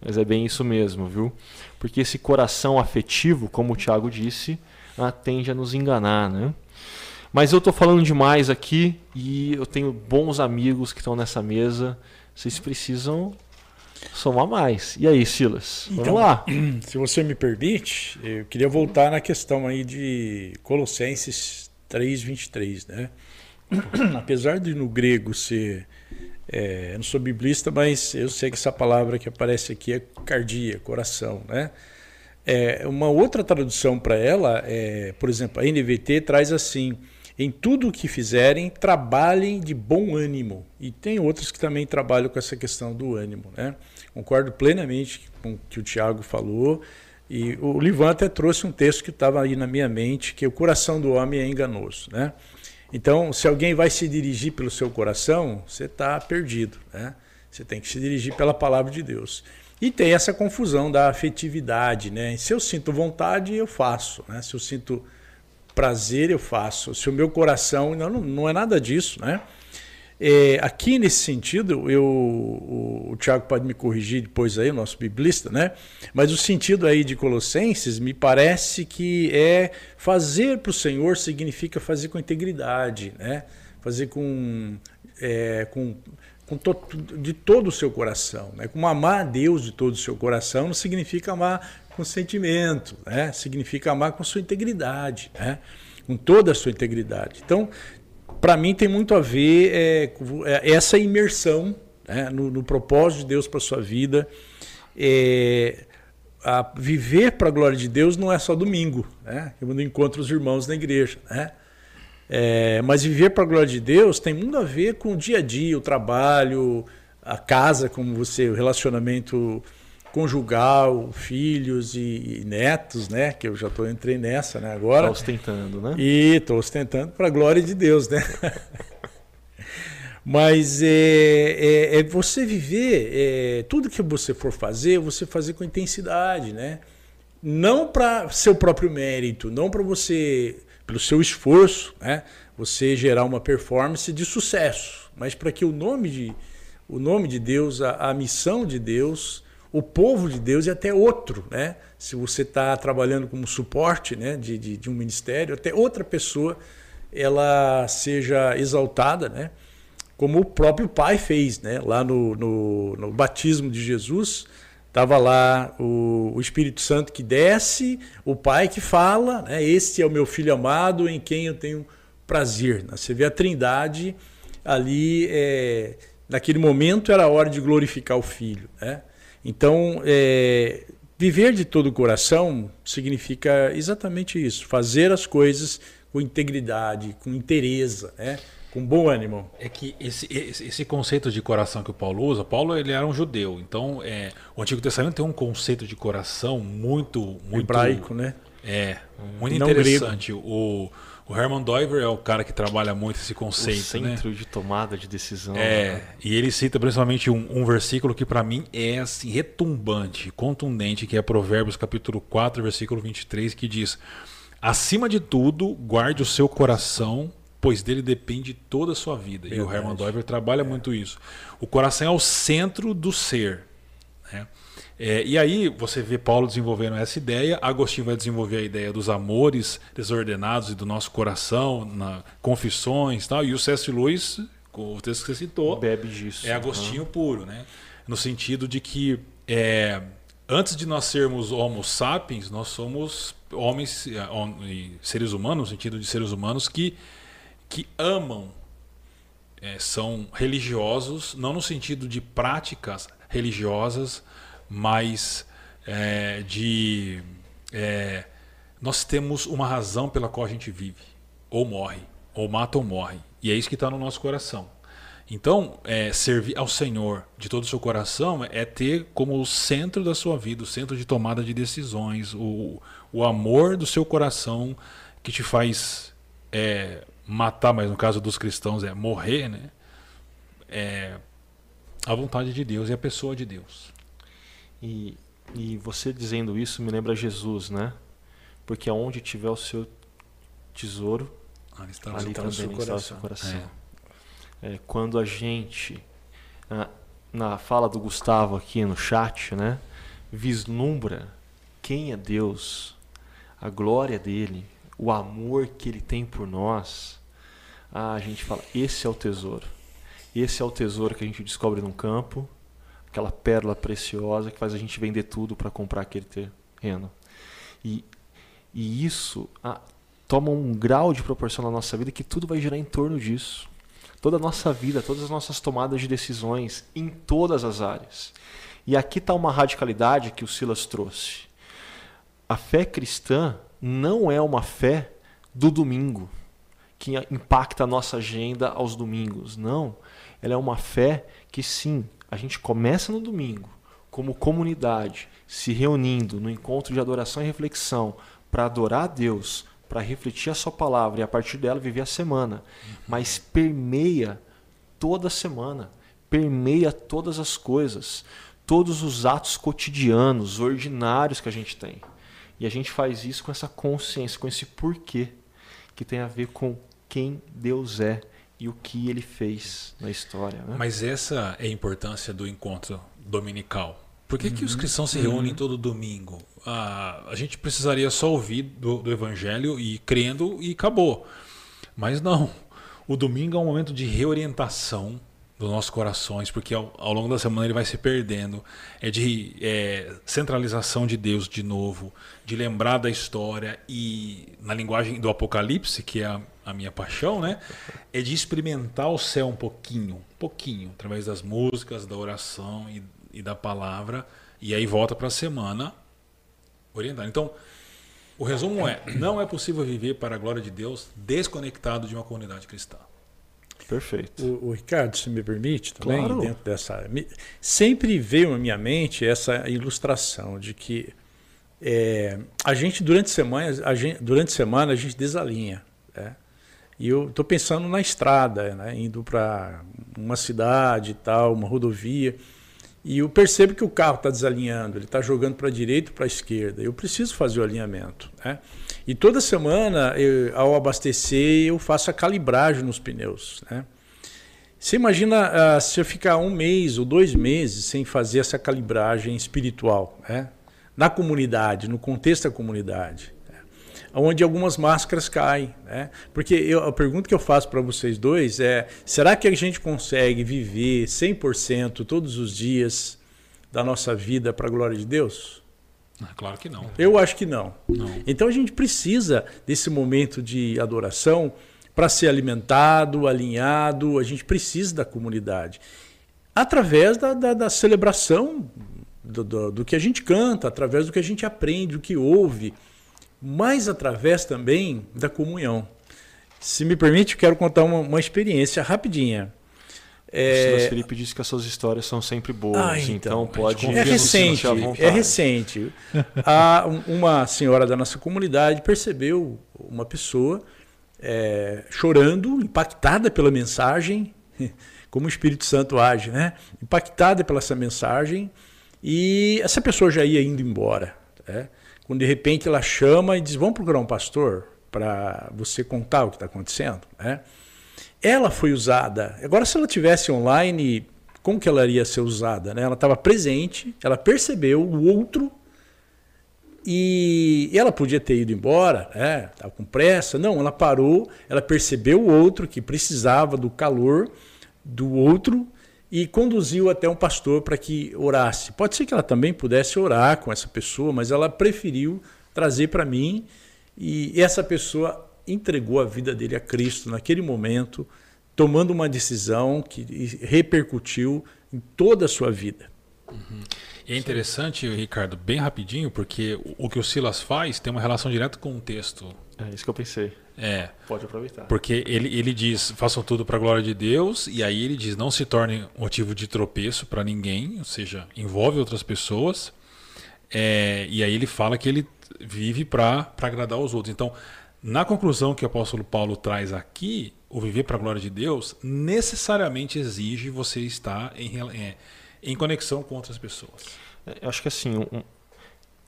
Mas é bem isso mesmo, viu? Porque esse coração afetivo, como o Tiago disse, ela tende a nos enganar, né? Mas eu estou falando demais aqui e eu tenho bons amigos que estão nessa mesa. Vocês precisam somar mais. E aí, Silas? Vamos então, lá. Se você me permite, eu queria voltar na questão aí de Colossenses 3:23, né? Apesar de no grego ser é, eu não sou biblista, mas eu sei que essa palavra que aparece aqui é cardia, coração, né? É, uma outra tradução para ela, é, por exemplo, a NVT traz assim: Em tudo o que fizerem, trabalhem de bom ânimo. E tem outros que também trabalham com essa questão do ânimo. Né? Concordo plenamente com o que o Tiago falou. E o Livan até trouxe um texto que estava aí na minha mente, que o coração do homem é enganoso. Né? Então, se alguém vai se dirigir pelo seu coração, você está perdido. Né? Você tem que se dirigir pela palavra de Deus. E tem essa confusão da afetividade. Né? Se eu sinto vontade, eu faço. Né? Se eu sinto prazer, eu faço. Se o meu coração. Não, não é nada disso. Né? É, aqui nesse sentido, eu, o, o Tiago pode me corrigir depois aí, o nosso biblista, né? Mas o sentido aí de Colossenses me parece que é fazer para o Senhor significa fazer com integridade, né? Fazer com, é, com, com to, de todo o seu coração, né? Como amar a Deus de todo o seu coração não significa amar com sentimento, né? Significa amar com sua integridade, né? Com toda a sua integridade. Então, para mim tem muito a ver é, é, essa imersão né, no, no, propósito de Deus para sua vida. É, viver para a glória de Deus não é só domingo, né? Quando encontro os irmãos na igreja, né? É, mas viver para a glória de Deus tem muito a ver com o dia a dia, o trabalho, a casa, como você, o relacionamento conjugal, filhos e, e, netos, né? Que eu já tô entrei nessa, né? Agora. Tá ostentando, né? E tô ostentando para a glória de Deus, né? Mas é, é, é, você viver é, tudo que você for fazer, você fazer com intensidade, né? Não para seu próprio mérito, não para você, pelo seu esforço, né? Você gerar uma performance de sucesso, mas para que o nome de o nome de Deus, a, a missão de Deus o povo de Deus e até outro, né? Se você está trabalhando como suporte né, de, de, de, um ministério, até outra pessoa ela seja exaltada, né? Como o próprio Pai fez, né? Lá no, no, no batismo de Jesus, estava lá o, o, Espírito Santo que desce, o Pai que fala, né? Este é o meu Filho amado em quem eu tenho prazer. Né? Você vê a Trindade ali, é, naquele momento era a hora de glorificar o Filho, né? Então, é, viver de todo o coração significa exatamente isso: fazer as coisas com integridade, com interesse, né? Com bom ânimo. É que esse, esse, esse, conceito de coração que o Paulo usa, Paulo ele era um judeu, então é, o Antigo Testamento tem um conceito de coração muito, muito hebraico, né? É, muito Não interessante. Grego. O o Herman Doiver é o cara que trabalha muito esse conceito. O centro né? de tomada de decisão. É, né? e ele cita principalmente um, um versículo que para mim é assim, retumbante, contundente, que é Provérbios capítulo 4, versículo 23, que diz: Acima de tudo, guarde o seu coração, pois dele depende toda a sua vida. Verdade. E o Herman Doiver trabalha é. muito isso. O coração é o centro do ser. Né? É, e aí você vê Paulo desenvolvendo essa ideia, Agostinho vai desenvolver a ideia dos amores desordenados e do nosso coração, na confissões tal, e o C.S. Lewis, o texto que você citou, bebe disso. É Agostinho uhum. puro, né? No sentido de que é, antes de nós sermos homo sapiens, nós somos homens é, seres humanos, no sentido de seres humanos que, que amam, é, são religiosos, não no sentido de práticas religiosas, mas é, de é, nós temos uma razão pela qual a gente vive, ou morre, ou mata ou morre, e é isso que está no nosso coração. Então, é, servir ao Senhor de todo o seu coração é ter como o centro da sua vida, o centro de tomada de decisões, o, o amor do seu coração que te faz é, matar, mas no caso dos cristãos é morrer, né? É a vontade de Deus e a pessoa de Deus. E, e você dizendo isso me lembra Jesus, né? Porque aonde tiver o seu tesouro, ali, está, ali também está, está o seu coração. É. É, quando a gente, na, na fala do Gustavo aqui no chat, né? Vislumbra quem é Deus, a glória dele, o amor que ele tem por nós, a gente fala: esse é o tesouro. Esse é o tesouro que a gente descobre num campo, aquela pérola preciosa que faz a gente vender tudo para comprar aquele terreno. E, e isso ah, toma um grau de proporção na nossa vida que tudo vai girar em torno disso. Toda a nossa vida, todas as nossas tomadas de decisões, em todas as áreas. E aqui está uma radicalidade que o Silas trouxe. A fé cristã não é uma fé do domingo que impacta a nossa agenda aos domingos. Não. Ela é uma fé que sim, a gente começa no domingo, como comunidade, se reunindo no encontro de adoração e reflexão para adorar a Deus, para refletir a sua palavra e a partir dela viver a semana, mas permeia toda a semana, permeia todas as coisas, todos os atos cotidianos, ordinários que a gente tem. E a gente faz isso com essa consciência, com esse porquê, que tem a ver com quem Deus é e o que ele fez na história. Né? Mas essa é a importância do encontro dominical. Por que, uhum. que os uhum. cristãos se reúnem uhum. todo domingo? Ah, a gente precisaria só ouvir do, do evangelho e crendo e acabou. Mas não. O domingo é um momento de reorientação dos nossos corações, porque ao, ao, longo da semana ele vai se perdendo. É de é, centralização de Deus de novo, de lembrar da história e, na linguagem do Apocalipse, que é a, a minha paixão, né? É de experimentar o céu um pouquinho, um pouquinho, através das músicas, da oração e, e da palavra, e aí volta para a semana orientar. Então, o resumo é: não é possível viver para a glória de Deus desconectado de uma comunidade cristã. Perfeito. O, o, Ricardo, se me permite, também, claro. dentro dessa. Sempre veio na minha mente essa ilustração de que é, a gente, durante semana, a gente, durante semana, a gente desalinha. Né? E eu estou pensando na estrada, né? indo para uma cidade e tal, uma rodovia. E eu percebo que o carro está desalinhando, ele está jogando para a direita para a esquerda. Eu preciso fazer o alinhamento. Né? E toda semana, eu, ao abastecer, eu faço a calibragem nos pneus. Né? Você imagina uh, se eu ficar um mês ou dois meses sem fazer essa calibragem espiritual, né? na comunidade, no contexto da comunidade, né? onde algumas máscaras caem. Né? Porque eu, a pergunta que eu faço para vocês dois é: será que a gente consegue viver 100% todos os dias da nossa vida para a glória de Deus? Ah, claro que não. Eu acho que não. não. Então a gente precisa desse momento de adoração para ser alimentado, alinhado, a gente precisa da comunidade. Através da, da, da celebração do, do, do, que a gente canta, através do que a gente aprende, do que ouve, mas através também da comunhão. Se me permite, eu quero contar uma, uma experiência rapidinha. É... O Silas Felipe disse que as suas histórias são sempre boas, ah, então, então pode É recente, é recente. A, uma senhora da nossa comunidade percebeu uma pessoa é, chorando, impactada pela mensagem, como o Espírito Santo age, né? Impactada pela essa mensagem, e essa pessoa já ia indo embora. Né? Quando de repente ela chama e diz: Vamos procurar um pastor para você contar o que está acontecendo. Né? Ela foi usada. Agora, se ela tivesse online, como que ela iria ser usada? Né? Ela estava presente, ela percebeu o outro e ela podia ter ido embora, né? Com pressa. Não, ela parou, ela percebeu o outro que precisava do calor do outro e conduziu até um pastor para que orasse. Pode ser que ela também pudesse orar com essa pessoa, mas ela preferiu trazer para mim e essa pessoa entregou a vida dele a Cristo naquele momento, tomando uma decisão que repercutiu em toda a sua vida. Uhum. E é interessante, Ricardo, bem rapidinho, porque o que o Silas faz tem uma relação direta com o texto. É isso que eu pensei. É. Pode aproveitar. Porque ele, ele diz: façam tudo para a glória de Deus, e aí ele diz: não se torne motivo de tropeço para ninguém, ou seja, envolve outras pessoas. É, e aí ele fala que ele vive para agradar os outros. Então, na conclusão que o apóstolo Paulo traz aqui, o viver para a glória de Deus necessariamente exige você estar em, é, em conexão com outras pessoas. É, eu acho que assim, um,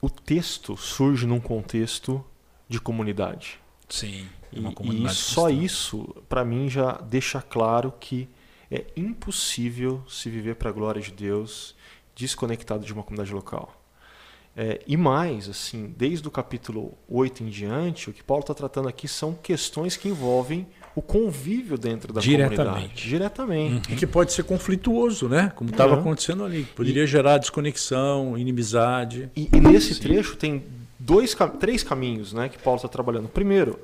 o texto surge num contexto de comunidade. Sim. E, e só isso, para mim, já deixa claro que é impossível se viver para a glória de Deus desconectado de uma comunidade local. É, e mais, assim, desde o capítulo 8 em diante, o que Paulo está tratando aqui são questões que envolvem o convívio dentro da Diretamente. comunidade. Diretamente. Uhum. E que pode ser conflituoso, né? Como estava uhum. acontecendo ali. Poderia e, gerar desconexão, inimizade. E, e nesse Sim. trecho tem dois, três caminhos né, que Paulo está trabalhando. Primeiro,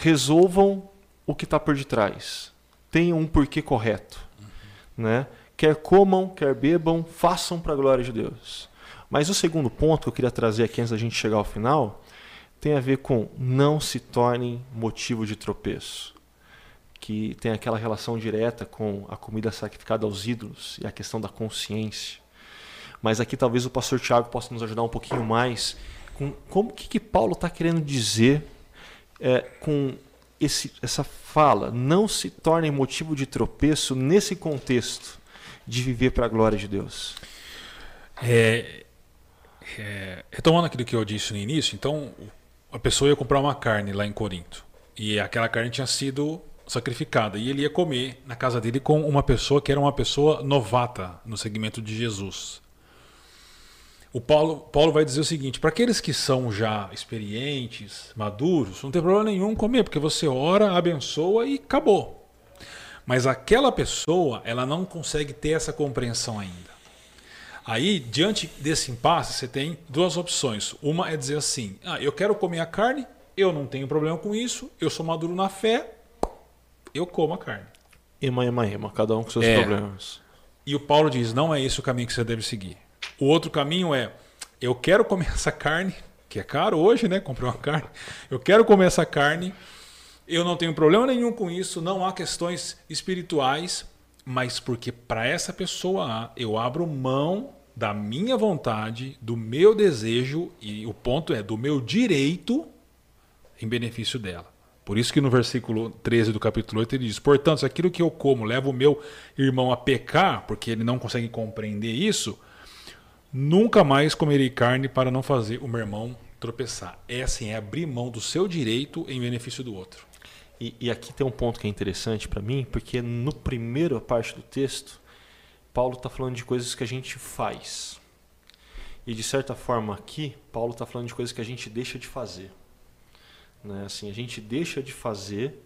resolvam o que está por detrás. Tenham um porquê correto. Uhum. Né? Quer comam, quer bebam, façam para a glória de Deus. Mas o segundo ponto que eu queria trazer aqui antes da gente chegar ao final tem a ver com não se tornem motivo de tropeço. que tem aquela relação direta com a comida sacrificada aos ídolos e a questão da consciência. Mas aqui talvez o pastor Tiago possa nos ajudar um pouquinho mais com como que, que Paulo está querendo dizer é, com esse, essa fala. Não se torne motivo de tropeço nesse contexto de viver para a glória de Deus. É, é, retomando aquilo que eu disse no início, então a pessoa ia comprar uma carne lá em Corinto e aquela carne tinha sido sacrificada e ele ia comer na casa dele com uma pessoa que era uma pessoa novata no segmento de Jesus. O Paulo, Paulo vai dizer o seguinte: para aqueles que são já experientes, maduros, não tem problema nenhum comer, porque você ora, abençoa e acabou. Mas aquela pessoa, ela não consegue ter essa compreensão ainda. Aí, diante desse impasse, você tem duas opções. Uma é dizer assim: ah, eu quero comer a carne, eu não tenho problema com isso, eu sou maduro na fé, eu como a carne. Ema, ema, ema, cada um com seus É. problemas. E o Paulo diz: não é esse o caminho que você deve seguir. O outro caminho é: eu quero comer essa carne, que é caro hoje, né? Comprei uma carne. Eu quero comer essa carne. Eu não tenho problema nenhum com isso. Não há questões espirituais, mas porque para essa pessoa eu abro mão da minha vontade, do meu desejo e o ponto é do meu direito em benefício dela. Por isso que no versículo 13 do capítulo 8 ele diz: Portanto, se aquilo que eu como leva o meu irmão a pecar, porque ele não consegue compreender isso, nunca mais comerei carne para não fazer o meu irmão tropeçar. É assim, é abrir mão do seu direito em benefício do outro. E, e aqui tem um ponto que é interessante para mim, porque no primeiro parte do texto, Paulo está falando de coisas que a gente faz. E de certa forma aqui, Paulo está falando de coisas que a gente deixa de fazer. Né? Assim, a gente deixa de fazer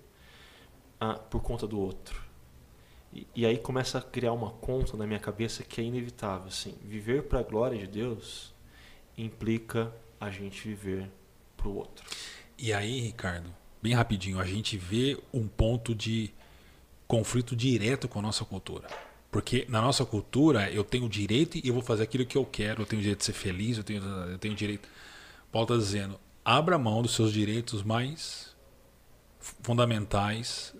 ah, por conta do outro. E, e aí começa a criar uma conta na minha cabeça que é inevitável. Assim, viver para a glória de Deus implica a gente viver para o outro. E aí, Ricardo, bem rapidinho, a gente vê um ponto de conflito direto com a nossa cultura. Porque na nossa cultura eu tenho direito e eu vou fazer aquilo que eu quero, eu tenho direito de ser feliz, eu tenho, eu tenho direito. Paulo está dizendo: abra mão dos seus direitos mais fundamentais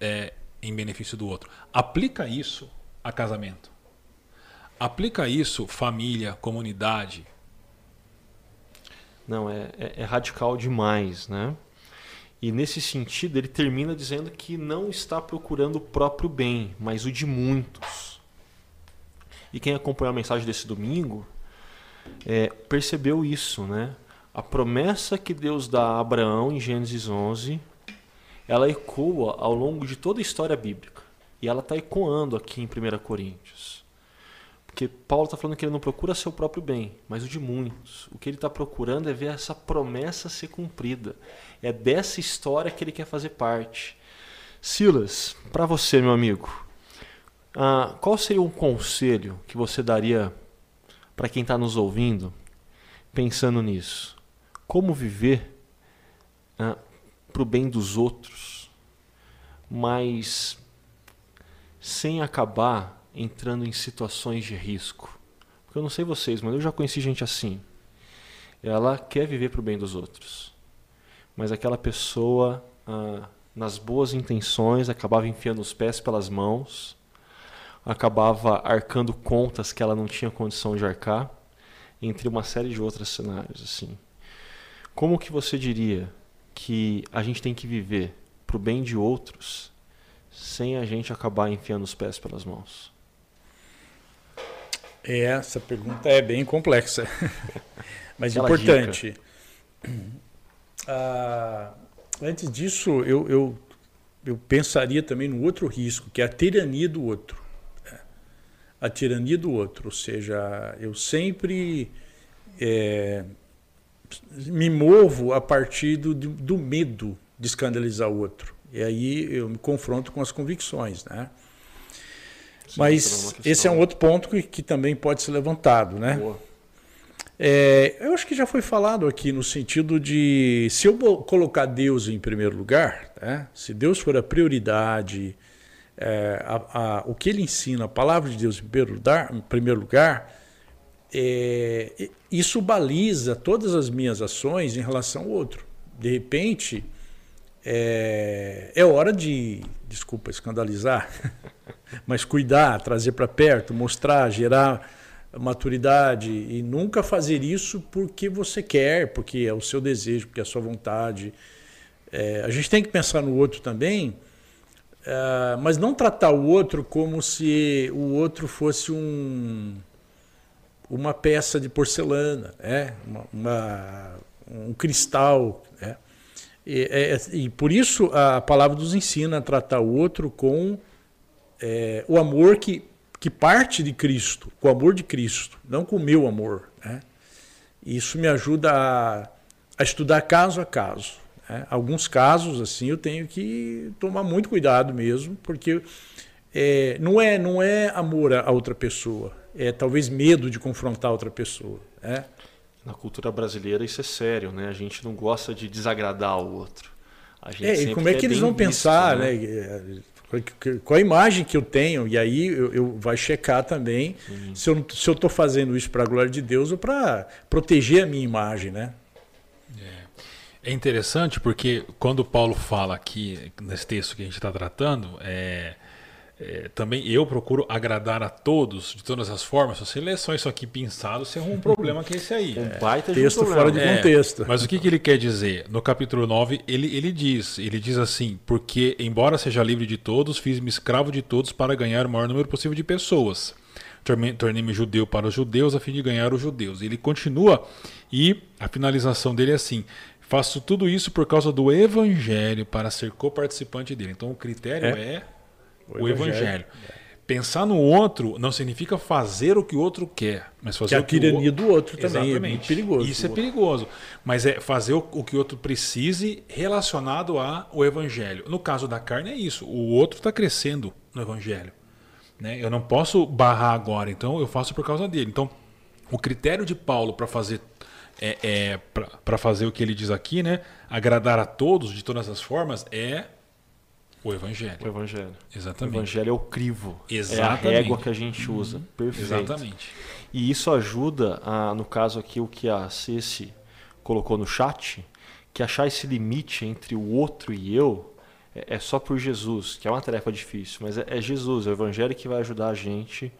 é, em benefício do outro. Aplica isso a casamento. Aplica isso família, comunidade. Não, é, é, é radical demais, né? E nesse sentido, ele termina dizendo que não está procurando o próprio bem, mas o de muitos. E quem acompanhou a mensagem desse domingo é, percebeu isso, né? A promessa que Deus dá a Abraão em Gênesis 11, ela ecoa ao longo de toda a história bíblica. E ela está ecoando aqui em 1 Coríntios. Porque Paulo está falando que ele não procura seu próprio bem, mas o de muitos. O que ele está procurando é ver essa promessa ser cumprida. É dessa história que ele quer fazer parte. Silas, para você, meu amigo, ah, qual seria um conselho que você daria para quem está nos ouvindo, pensando nisso? Como viver ah, para o bem dos outros, mas sem acabar entrando em situações de risco. Porque eu não sei vocês, mas eu já conheci gente assim. Ela quer viver para o bem dos outros, mas aquela pessoa, ah, nas boas intenções, acabava enfiando os pés pelas mãos, acabava arcando contas que ela não tinha condição de arcar, entre uma série de outros cenários. assim. Como que você diria que a gente tem que viver para o bem de outros sem a gente acabar enfiando os pés pelas mãos? É, essa pergunta é bem complexa, mas Aquela importante. Ah, antes disso, eu, eu, eu pensaria também no outro risco, que é a tirania do outro. né? A tirania do outro, ou seja, eu sempre é, me movo a partir do, do do medo de escandalizar o outro. E aí eu me confronto com as convicções, né? Sim, Mas esse é um outro ponto que, que também pode ser levantado, né? É, eu acho que já foi falado aqui no sentido de se eu colocar Deus em primeiro lugar, né? se Deus for a prioridade, é, a- a- o que ele ensina, a palavra de Deus em primeiro lugar, em primeiro lugar é, isso baliza todas as minhas ações em relação ao outro. De repente, é, é hora de, desculpa, escandalizar, mas cuidar, trazer para perto, mostrar, gerar maturidade e nunca fazer isso porque você quer, porque é o seu desejo, porque é a sua vontade. É, a gente tem que pensar no outro também, é, mas não tratar o outro como se o outro fosse um, uma peça de porcelana, é? uma, uma um cristal. É? E, é, e, por isso a palavra nos ensina a tratar o outro com é, o amor que que parte de Cristo, com o amor de Cristo, não com o meu amor. Né? Isso me ajuda a, a estudar caso a caso. Né? Alguns casos, assim, eu tenho que tomar muito cuidado mesmo, porque é, não, é, não é amor a outra pessoa, é talvez medo de confrontar outra pessoa. Né? Na cultura brasileira isso é sério, né? A gente não gosta de desagradar o outro. é, e como é que eles vão visto, pensar, né? né? Qual a imagem que eu tenho? E aí eu, eu vai checar também uhum. se eu se estou fazendo isso para a glória de Deus ou para proteger a minha imagem, né? É. é interessante porque quando Paulo fala aqui nesse texto que a gente está tratando, é, é, também eu procuro agradar a todos de todas as formas. Se você lê só isso aqui pinçado, você arruma um problema que é esse aí. Um baita texto de um fora de é, contexto. Mas o que, que ele quer dizer? No capítulo 9, ele, ele diz, ele diz assim, porque embora seja livre de todos, fiz-me escravo de todos para ganhar o maior número possível de pessoas. Tornei-me judeu para os judeus a fim de ganhar os judeus. Ele continua e a finalização dele é assim: faço tudo isso por causa do evangelho para ser coparticipante dele. Então o critério é, é o, o evangelho. evangelho. Pensar no outro não significa fazer o que o outro quer, mas fazer que a o que tirania o... do outro também Exatamente. é muito perigoso. Isso é perigoso, mas é fazer o que o outro precise relacionado ao evangelho. No caso da carne é isso, o outro está crescendo no evangelho. Né? Eu não posso barrar agora, então eu faço por causa dele. Então, o critério de Paulo para fazer é, é para fazer o que ele diz aqui, né? Agradar a todos de todas as formas é o Evangelho. O Evangelho. Exatamente. O Evangelho é o crivo. Exatamente. É a régua que a gente usa. Uhum. Perfeito. Exatamente. E isso ajuda, a, no caso aqui, o que a Ceci colocou no chat, que achar esse limite entre o outro e eu é, é só por Jesus, que é uma tarefa difícil, mas é, é, Jesus, é o Evangelho que vai ajudar a gente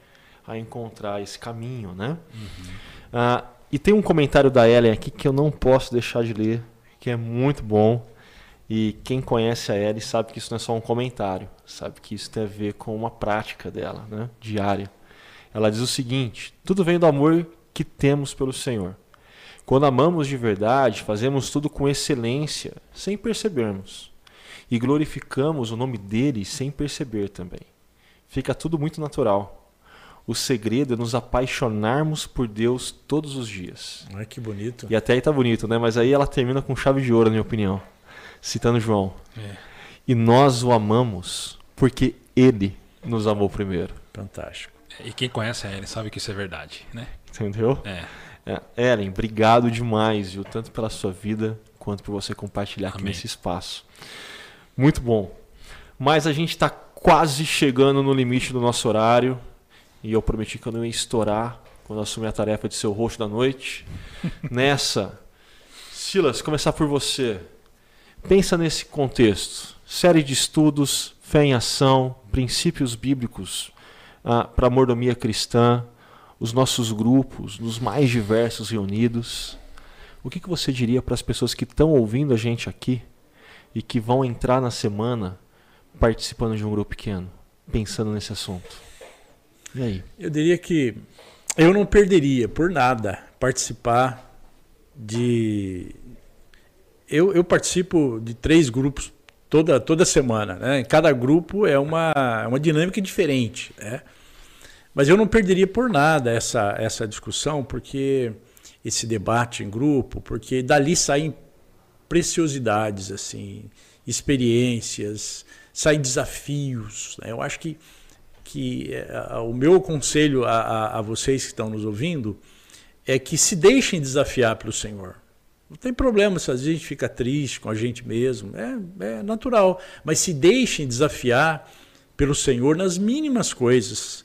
a encontrar esse caminho, né? Uhum. Ah, e tem um comentário da Ellen aqui que eu não posso deixar de ler, que é muito bom. E quem conhece a Ellie sabe que isso não é só um comentário, sabe que isso tem a ver com uma prática dela, né, diária. Ela diz o seguinte: tudo vem do amor que temos pelo Senhor. Quando amamos de verdade, fazemos tudo com excelência, sem percebermos. E glorificamos o nome dele sem perceber também. Fica tudo muito natural. O segredo é nos apaixonarmos por Deus todos os dias. Ai, que bonito. E até aí tá bonito, né? Mas aí ela termina com chave de ouro, na minha opinião citando João. É. E nós o amamos porque ele nos amou primeiro. Fantástico. E quem conhece a Ellen sabe que isso é verdade, né? Entendeu? É. é. Ellen, obrigado demais, viu? Tanto pela sua vida quanto por você compartilhar Amém. aqui nesse espaço. Muito bom. Mas a gente está quase chegando no limite do nosso horário. E eu prometi que eu não ia estourar quando assumi a tarefa de ser o rosto da noite. Nessa, Silas, começar por você. Pensa nesse contexto. Série de estudos, fé em ação, princípios bíblicos ah, para a mordomia cristã, os nossos grupos, nos mais diversos reunidos. O que, que você diria para as pessoas que estão ouvindo a gente aqui e que vão entrar na semana participando de um grupo pequeno, pensando nesse assunto? E aí? Eu diria que eu não perderia por nada participar de eu, eu participo de três grupos toda, toda semana. Né? Cada grupo é uma, é uma dinâmica diferente. Né? Mas eu não perderia por nada essa, essa discussão, porque esse debate em grupo, porque dali saem preciosidades, assim, experiências, saem desafios. Né? Eu acho que, que é, o meu conselho a, a, a vocês que estão nos ouvindo é que se deixem desafiar pelo Senhor. Não tem problema se a gente fica triste com a gente mesmo, é, é natural. Mas se deixem desafiar pelo Senhor nas mínimas coisas,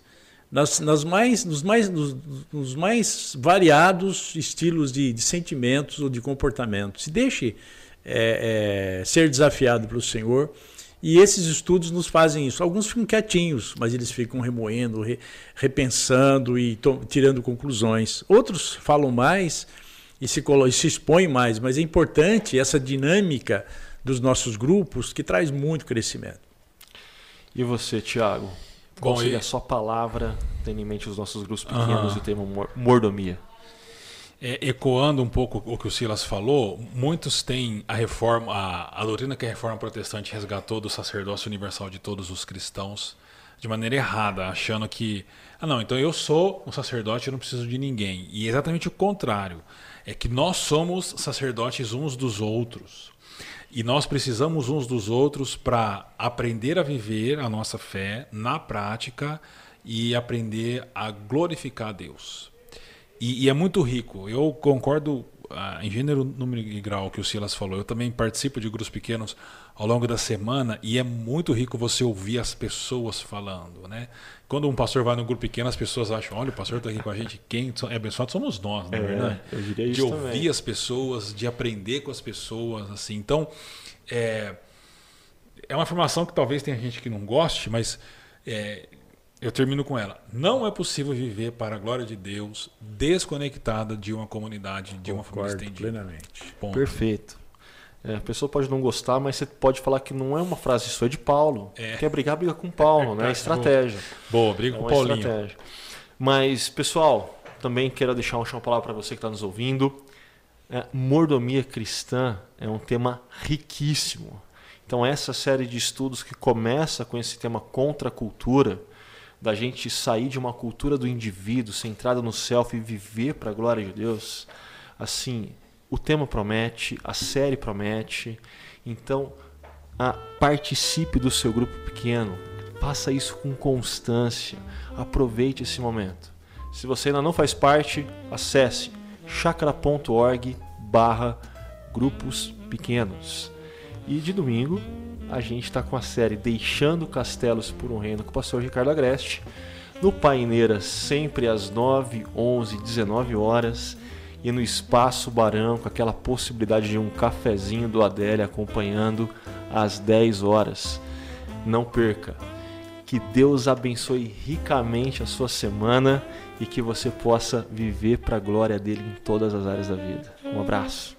nas, nas mais, nos, mais, nos, nos mais variados estilos de, de, sentimentos ou de comportamento. Se deixe é, é, ser desafiado pelo Senhor. E esses estudos nos fazem isso. Alguns ficam quietinhos, mas eles ficam remoendo, re, repensando e tirando conclusões. Outros falam mais e se, e se expõem mais, mas é importante essa dinâmica dos nossos grupos que traz muito crescimento. E você, Tiago? Qual seria a sua palavra, tendo em mente os nossos grupos pequenos uhum. e o termo mordomia? É, ecoando um pouco o que o Silas falou, muitos têm a reforma, a, a doutrina que a reforma protestante resgatou do sacerdócio universal de todos os cristãos de maneira errada, achando que, ah não, então eu sou um sacerdote, eu não preciso de ninguém. E é exatamente o contrário, é que nós somos sacerdotes uns dos outros. E nós precisamos uns dos outros para aprender a viver a nossa fé na prática e aprender a glorificar a Deus. E, e é muito rico. Eu concordo ah, em gênero, número e grau que o Silas falou. Eu também participo de grupos pequenos ao longo da semana e é muito rico você ouvir as pessoas falando, né? Quando um pastor vai num grupo pequeno, as pessoas acham, olha, o pastor está aqui com a gente, quem é abençoado somos nós, na é, verdade. Eu diria isso de ouvir também. as pessoas, de aprender com as pessoas, assim. Então, é, é uma informação que talvez tenha gente que não goste, mas é, eu termino com ela. Não é possível viver para a glória de Deus desconectada de uma comunidade, de uma família estendida. plenamente. Ponto. Perfeito. É, a pessoa pode não gostar, mas você pode falar que não é uma frase, isso é de Paulo. É. Quer brigar, briga com Paulo, né? É estratégia. Boa, briga é com Paulinho. Estratégia. Mas, pessoal, também quero deixar uma palavra para você que está nos ouvindo. É, mordomia cristã é um tema riquíssimo. Então, essa série de estudos que começa com esse tema contra a cultura, da gente sair de uma cultura do indivíduo centrada no self e viver para a glória de Deus, assim, o tema promete, a série promete. Então, a, participe do seu grupo pequeno. Faça isso com constância. Aproveite esse momento. Se você ainda não faz parte, acesse chakra.org barra grupos pequenos. E de domingo a gente está com a série Deixando Castelos por um Reino com o pastor Ricardo Agreste. No Paineiras, sempre às 9, 11, 19 horas e no Espaço Barão, com aquela possibilidade de um cafezinho do Adélia acompanhando às 10 horas. Não perca. Que Deus abençoe ricamente a sua semana e que você possa viver para a glória dele em todas as áreas da vida. Um abraço.